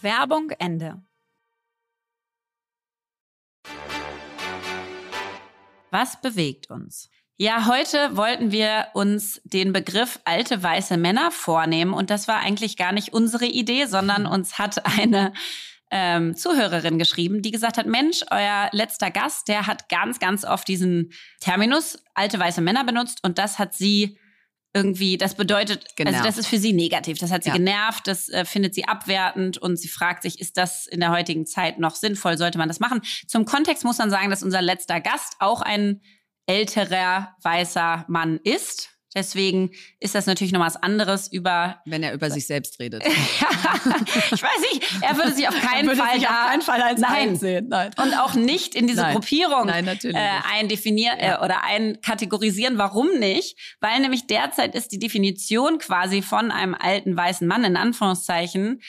Werbung Ende. Was bewegt uns? Ja, heute wollten wir uns den Begriff alte weiße Männer vornehmen und das war eigentlich gar nicht unsere Idee, sondern uns hat eine ähm, Zuhörerin geschrieben, die gesagt hat, Mensch, euer letzter Gast, der hat ganz, ganz oft diesen Terminus alte weiße Männer benutzt und das hat sie irgendwie, das bedeutet, genervt. also das ist für sie negativ. Das hat sie ja. genervt, das äh, findet sie abwertend und sie fragt sich, ist das in der heutigen Zeit noch sinnvoll? Sollte man das machen? Zum Kontext muss man sagen, dass unser letzter Gast auch ein älterer weißer Mann ist. Deswegen ist das natürlich noch was anderes über. Wenn er über sich selbst redet. ich weiß nicht, er würde sich auf keinen würde Fall sich da, auf keinen Fall als nein. sehen. Nein. Und auch nicht in diese nein. Gruppierung nein, natürlich äh, eindefinieren ja. äh, oder einkategorisieren. Warum nicht? Weil nämlich derzeit ist die Definition quasi von einem alten weißen Mann in Anführungszeichen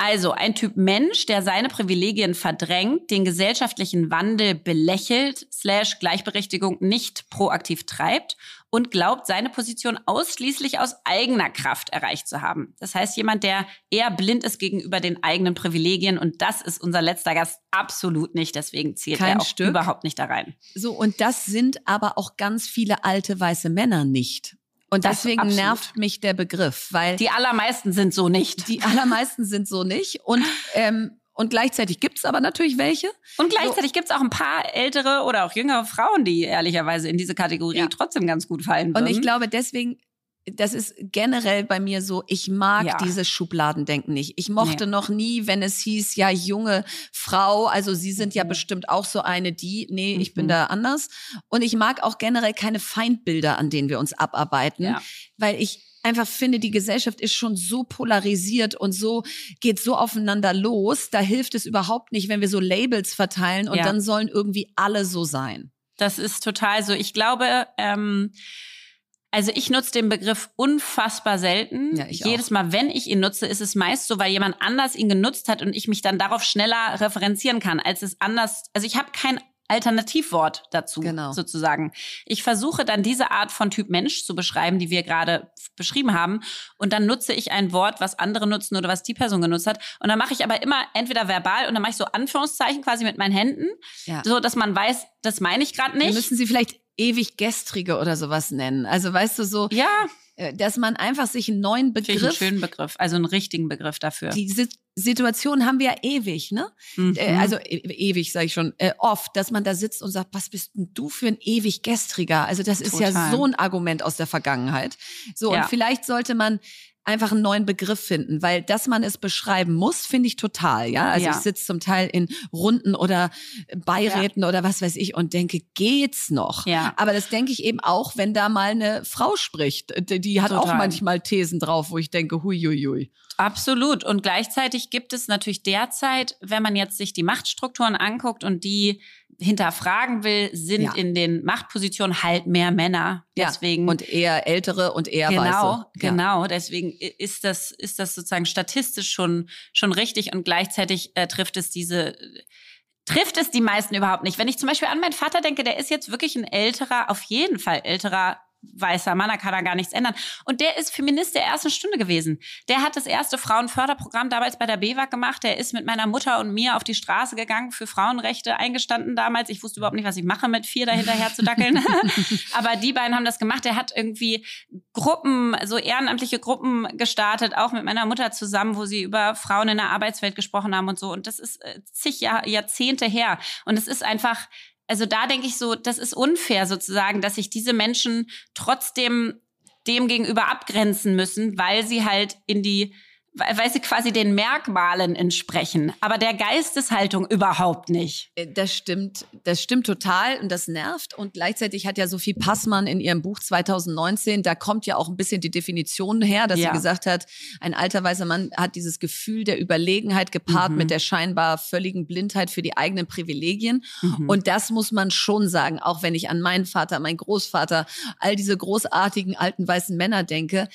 also ein Typ Mensch, der seine Privilegien verdrängt, den gesellschaftlichen Wandel belächelt, slash Gleichberechtigung nicht proaktiv treibt und glaubt, seine Position ausschließlich aus eigener Kraft erreicht zu haben. Das heißt, jemand, der eher blind ist gegenüber den eigenen Privilegien und das ist unser letzter Gast absolut nicht. Deswegen zählt Kein er auch Stück. überhaupt nicht da rein. So, und das sind aber auch ganz viele alte weiße Männer nicht. Und deswegen absolut. nervt mich der Begriff, weil Die allermeisten sind so nicht. die allermeisten sind so nicht. Und, ähm, und gleichzeitig gibt's aber natürlich welche. Und gleichzeitig gibt's auch ein paar ältere oder auch jüngere Frauen, die ehrlicherweise in diese Kategorie Ja. trotzdem ganz gut fallen würden. Und ich glaube, deswegen, das ist generell bei mir so, ich mag Ja. dieses Schubladendenken nicht. Ich mochte Nee. noch nie, wenn es hieß, ja, junge Frau, also Sie sind ja Mhm. bestimmt auch so eine, die, nee, ich bin Mhm. da anders. Und ich mag auch generell keine Feindbilder, an denen wir uns abarbeiten, Ja. weil ich einfach finde, die Gesellschaft ist schon so polarisiert und so geht so aufeinander los. Da hilft es überhaupt nicht, wenn wir so Labels verteilen und Ja. dann sollen irgendwie alle so sein. Das ist total so. Ich glaube, ähm, also ich nutze den Begriff unfassbar selten. Ja, ich Jedes Mal, wenn ich ihn nutze, ist es meist so, weil jemand anders ihn genutzt hat und ich mich dann darauf schneller referenzieren kann, als es anders. Also ich habe kein Alternativwort dazu, Genau. sozusagen. Ich versuche dann diese Art von Typ Mensch zu beschreiben, die wir gerade beschrieben haben. Und dann nutze ich ein Wort, was andere nutzen oder was die Person genutzt hat. Und dann mache ich aber immer entweder verbal und dann mache ich so Anführungszeichen quasi mit meinen Händen, Ja. so dass man weiß, das meine ich gerade nicht. müssen sie vielleicht ewig gestrige oder sowas nennen. Also weißt du so, Ja, äh, dass man einfach sich einen neuen ich einen Begriff, schönen Begriff, also einen richtigen Begriff dafür. die Si- Situation haben wir ja ewig, ne? Mhm. Äh, also e ewig sage ich schon, äh, oft, dass man da sitzt und sagt, was bist denn du für ein ewig gestriger? Also das ist ja Total. so ein Argument aus der Vergangenheit. So Ja. und vielleicht sollte man einfach einen neuen Begriff finden, weil dass man es beschreiben muss, finde ich total, ja. Also Ja. ich sitze zum Teil in Runden oder Beiräten oder was weiß ich und denke, geht's noch? Ja. Aber das denke ich eben auch, wenn da mal eine Frau spricht. Die, die hat auch Total. manchmal Thesen drauf, wo ich denke, hui, hui, hui. Absolut. Und gleichzeitig gibt es natürlich derzeit, wenn man jetzt sich die Machtstrukturen anguckt und die hinterfragen will, sind Ja. in den Machtpositionen halt mehr Männer. Deswegen Ja. Und eher ältere und eher genau, weiße. Ja. genau. Deswegen ist das ist das sozusagen statistisch schon schon richtig und gleichzeitig äh, trifft es diese trifft es die meisten überhaupt nicht. Wenn ich zum Beispiel an meinen Vater denke, der ist jetzt wirklich ein älterer, auf jeden Fall älterer weißer Mann, da kann er gar nichts ändern. Und der ist Feminist der ersten Stunde gewesen. Der hat das erste Frauenförderprogramm damals bei der BEWAG gemacht. Der ist mit meiner Mutter und mir auf die Straße gegangen, für Frauenrechte eingestanden damals. Ich wusste überhaupt nicht, was ich mache, mit vier dahinterher zu dackeln. Aber die beiden haben das gemacht. Der hat irgendwie Gruppen, so ehrenamtliche Gruppen gestartet, auch mit meiner Mutter zusammen, wo sie über Frauen in der Arbeitswelt gesprochen haben und so. Und das ist äh, zig Jahr, Jahrzehnte her. Und es ist einfach, also da denke ich so, das ist unfair sozusagen, dass sich diese Menschen trotzdem dem gegenüber abgrenzen müssen, weil sie halt in die, weil sie quasi den Merkmalen entsprechen, aber der Geisteshaltung überhaupt nicht. Äh, Das stimmt, das stimmt total und das nervt. Und gleichzeitig hat ja Sophie Passmann in ihrem Buch 2019, da kommt ja auch ein bisschen die Definition her, dass Ja. sie gesagt hat, ein alter weißer Mann hat dieses Gefühl der Überlegenheit gepaart Mhm. mit der scheinbar völligen Blindheit für die eigenen Privilegien. Mhm. Und das muss man schon sagen, auch wenn ich an meinen Vater, meinen Großvater, all diese großartigen alten weißen Männer denke.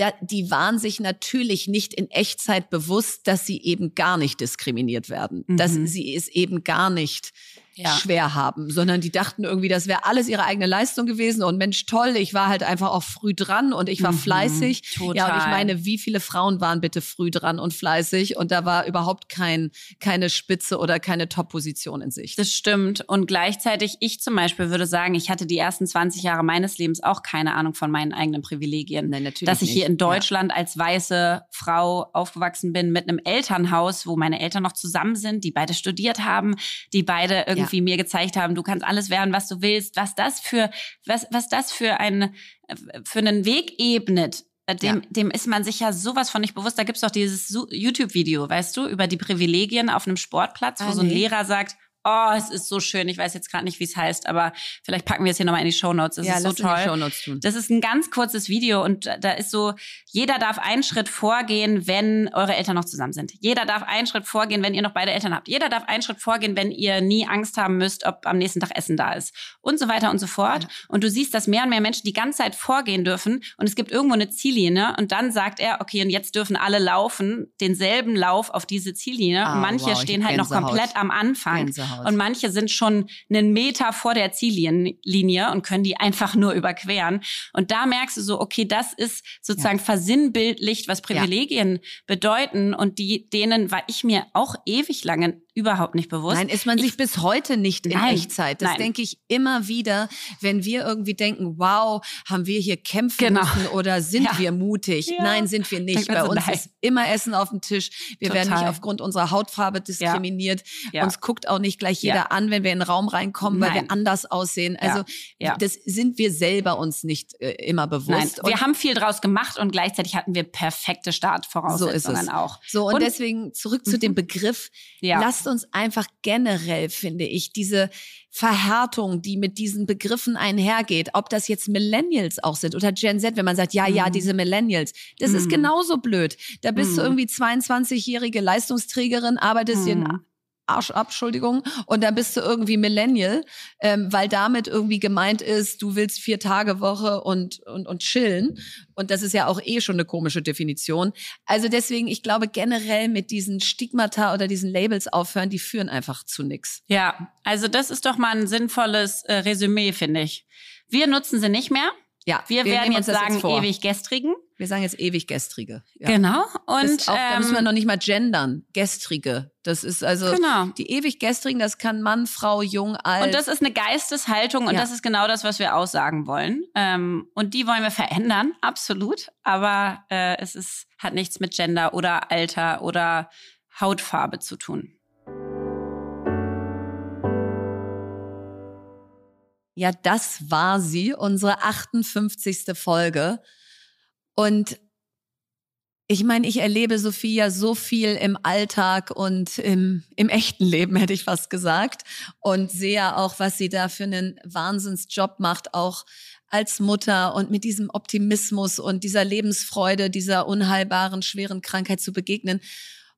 Da, die waren sich natürlich nicht in Echtzeit bewusst, dass sie eben gar nicht diskriminiert werden, dass Mhm. sie es eben gar nicht Ja. schwer haben, sondern die dachten irgendwie, das wäre alles ihre eigene Leistung gewesen und Mensch, toll, ich war halt einfach auch früh dran und ich war Mhm, fleißig. Ja, und ich total. meine, wie viele Frauen waren bitte früh dran und fleißig und da war überhaupt kein, keine Spitze oder keine Top-Position in Sicht. Das stimmt. Und gleichzeitig, ich zum Beispiel würde sagen, ich hatte die ersten 20 Jahre meines Lebens auch keine Ahnung von meinen eigenen Privilegien. Nein, natürlich Dass ich hier nicht. in Deutschland als weiße Frau aufgewachsen bin mit einem Elternhaus, wo meine Eltern noch zusammen sind, die beide studiert haben, die beide irgendwie mir gezeigt haben, du kannst alles werden, was du willst, was das für, was, was das für ein, für einen Weg ebnet. äh, Dem, Ja. dem ist man sich ja sowas von nicht bewusst. Da gibt's doch dieses YouTube-Video, weißt du, über die Privilegien auf einem Sportplatz, wo Ah, so ein nee. Lehrer sagt, oh, es ist so schön, ich weiß jetzt gerade nicht, wie es heißt, aber vielleicht packen wir es hier nochmal in die Shownotes. Das ja, ist so in die toll. Shownotes tun. Das ist ein ganz kurzes Video und da- ist so, jeder darf einen Schritt vorgehen, wenn eure Eltern noch zusammen sind. Jeder darf einen Schritt vorgehen, wenn ihr noch beide Eltern habt. Jeder darf einen Schritt vorgehen, wenn ihr nie Angst haben müsst, ob am nächsten Tag Essen da ist. Und so weiter und so fort. Und du siehst, dass mehr und mehr Menschen die ganze Zeit vorgehen dürfen und es gibt irgendwo eine Ziellinie und dann sagt er, okay, und jetzt dürfen alle laufen, denselben Lauf auf diese Ziellinie. Ah, und manche wow, stehen halt noch komplett am Anfang. Gänsehaut. Und manche sind schon einen Meter vor der Ziellinie und können die einfach nur überqueren. Und da merkst du so, okay, das ist sozusagen versinnbildlicht, was Privilegien bedeuten. Und die, denen war ich mir auch ewig lange überhaupt nicht bewusst. Nein, ist man sich bis heute nicht in Nein, Echtzeit. Das nein. denke ich immer wieder, wenn wir irgendwie denken, wow, haben wir hier kämpfen Genau. müssen oder sind Ja. wir mutig? Ja. Nein, sind wir nicht. Bei uns nein. ist immer Essen auf dem Tisch. Wir werden Total. nicht aufgrund unserer Hautfarbe diskriminiert. Ja. Uns guckt auch nicht gleich jeder an, wenn wir in den Raum reinkommen, weil wir anders aussehen. Also das sind wir selber uns nicht äh, immer bewusst. wir haben viel draus gemacht und gleichzeitig hatten wir perfekte Startvoraussetzungen So ist es. auch. So, und, Und- deswegen zurück zu dem Begriff. Ja. Lasst uns einfach generell, finde ich, diese Verhärtung, die mit diesen Begriffen einhergeht, ob das jetzt Millennials auch sind oder Gen Z, wenn man sagt, ja, ja, Mhm. diese Millennials, das ist genauso blöd. Da bist du Mhm. irgendwie 22-jährige Leistungsträgerin, arbeitest dir Mhm. Arsch ab, Entschuldigung, und dann bist du irgendwie Millennial, ähm, weil damit irgendwie gemeint ist, du willst vier Tage Woche und, und, und chillen. Und das ist ja auch eh schon eine komische Definition. Also deswegen, ich glaube generell mit diesen Stigmata oder diesen Labels aufhören, die führen einfach zu nix. Ja, also das ist doch mal ein sinnvolles äh, Resümee, finde ich. Wir nutzen sie nicht mehr. Ja, Wir, werden nehmen jetzt sagen, vor. ewig gestrigen. Wir sagen jetzt ewig gestrige. Ja. Genau. Und auch, da müssen wir ähm, noch nicht mal gendern. Gestrige. Das ist also Genau. die ewig gestrigen, das kann Mann, Frau, jung, alt. Und das ist eine Geisteshaltung und Ja. das ist genau das, was wir aussagen wollen. Ähm, und die wollen wir verändern, absolut. Aber äh, es ist, hat nichts mit Gender oder Alter oder Hautfarbe zu tun. Ja, das war sie, unsere 58. Folge. Und Ich meine, ich erlebe Sophia so viel im Alltag und im, im echten Leben, hätte ich fast gesagt. Und sehe auch, was sie da für einen Wahnsinnsjob macht, auch als Mutter und mit diesem Optimismus und dieser Lebensfreude, dieser unheilbaren, schweren Krankheit zu begegnen.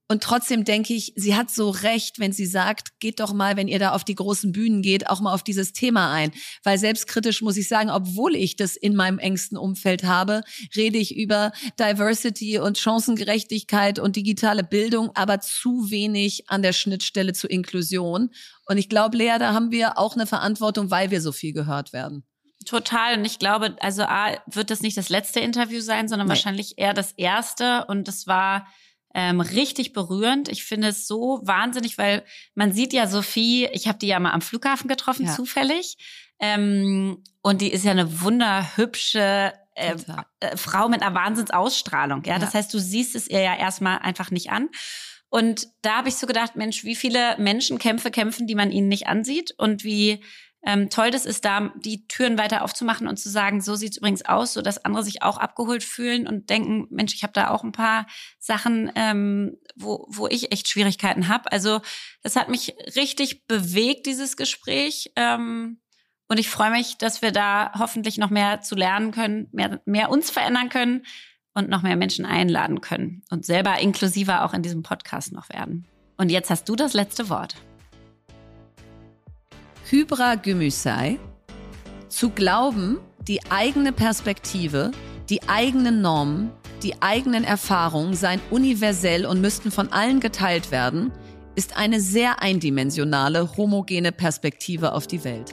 Und trotzdem denke ich, sie hat so recht, wenn sie sagt, geht doch mal, wenn ihr da auf die großen Bühnen geht, auch mal auf dieses Thema ein. Weil selbstkritisch muss ich sagen, obwohl ich das in meinem engsten Umfeld habe, rede ich über Diversity und Chancengerechtigkeit und digitale Bildung, aber zu wenig an der Schnittstelle zur Inklusion. Und ich glaube, Lea, da haben wir auch eine Verantwortung, weil wir so viel gehört werden. Total. Und ich glaube, also A, wird das nicht das letzte Interview sein, sondern nee. wahrscheinlich eher das erste. Und das war ähm, richtig berührend. Ich finde es so wahnsinnig, weil man sieht ja Sophie, ich habe die ja mal am Flughafen getroffen, ja. zufällig. Ähm, und die ist ja eine wunderhübsche äh, äh, Frau mit einer Wahnsinnsausstrahlung. Ja? ja, das heißt, du siehst es ihr ja erstmal einfach nicht an. Und da habe ich so gedacht, Mensch, wie viele Menschenkämpfe kämpfen, die man ihnen nicht ansieht und wie ähm, toll das ist, da die Türen weiter aufzumachen und zu sagen, so sieht's übrigens aus, so dass andere sich auch abgeholt fühlen und denken, Mensch, ich habe da auch ein paar Sachen, ähm, wo, wo ich echt Schwierigkeiten habe. Also das hat mich richtig bewegt, dieses Gespräch. Ähm, und ich freue mich, dass wir da hoffentlich noch mehr zu lernen können, mehr, mehr uns verändern können und noch mehr Menschen einladen können und selber inklusiver auch in diesem Podcast noch werden. Und jetzt hast du das letzte Wort. Hybra Gümüşay, zu glauben, die eigene Perspektive, die eigenen Normen, die eigenen Erfahrungen seien universell und müssten von allen geteilt werden, ist eine sehr eindimensionale, homogene Perspektive auf die Welt.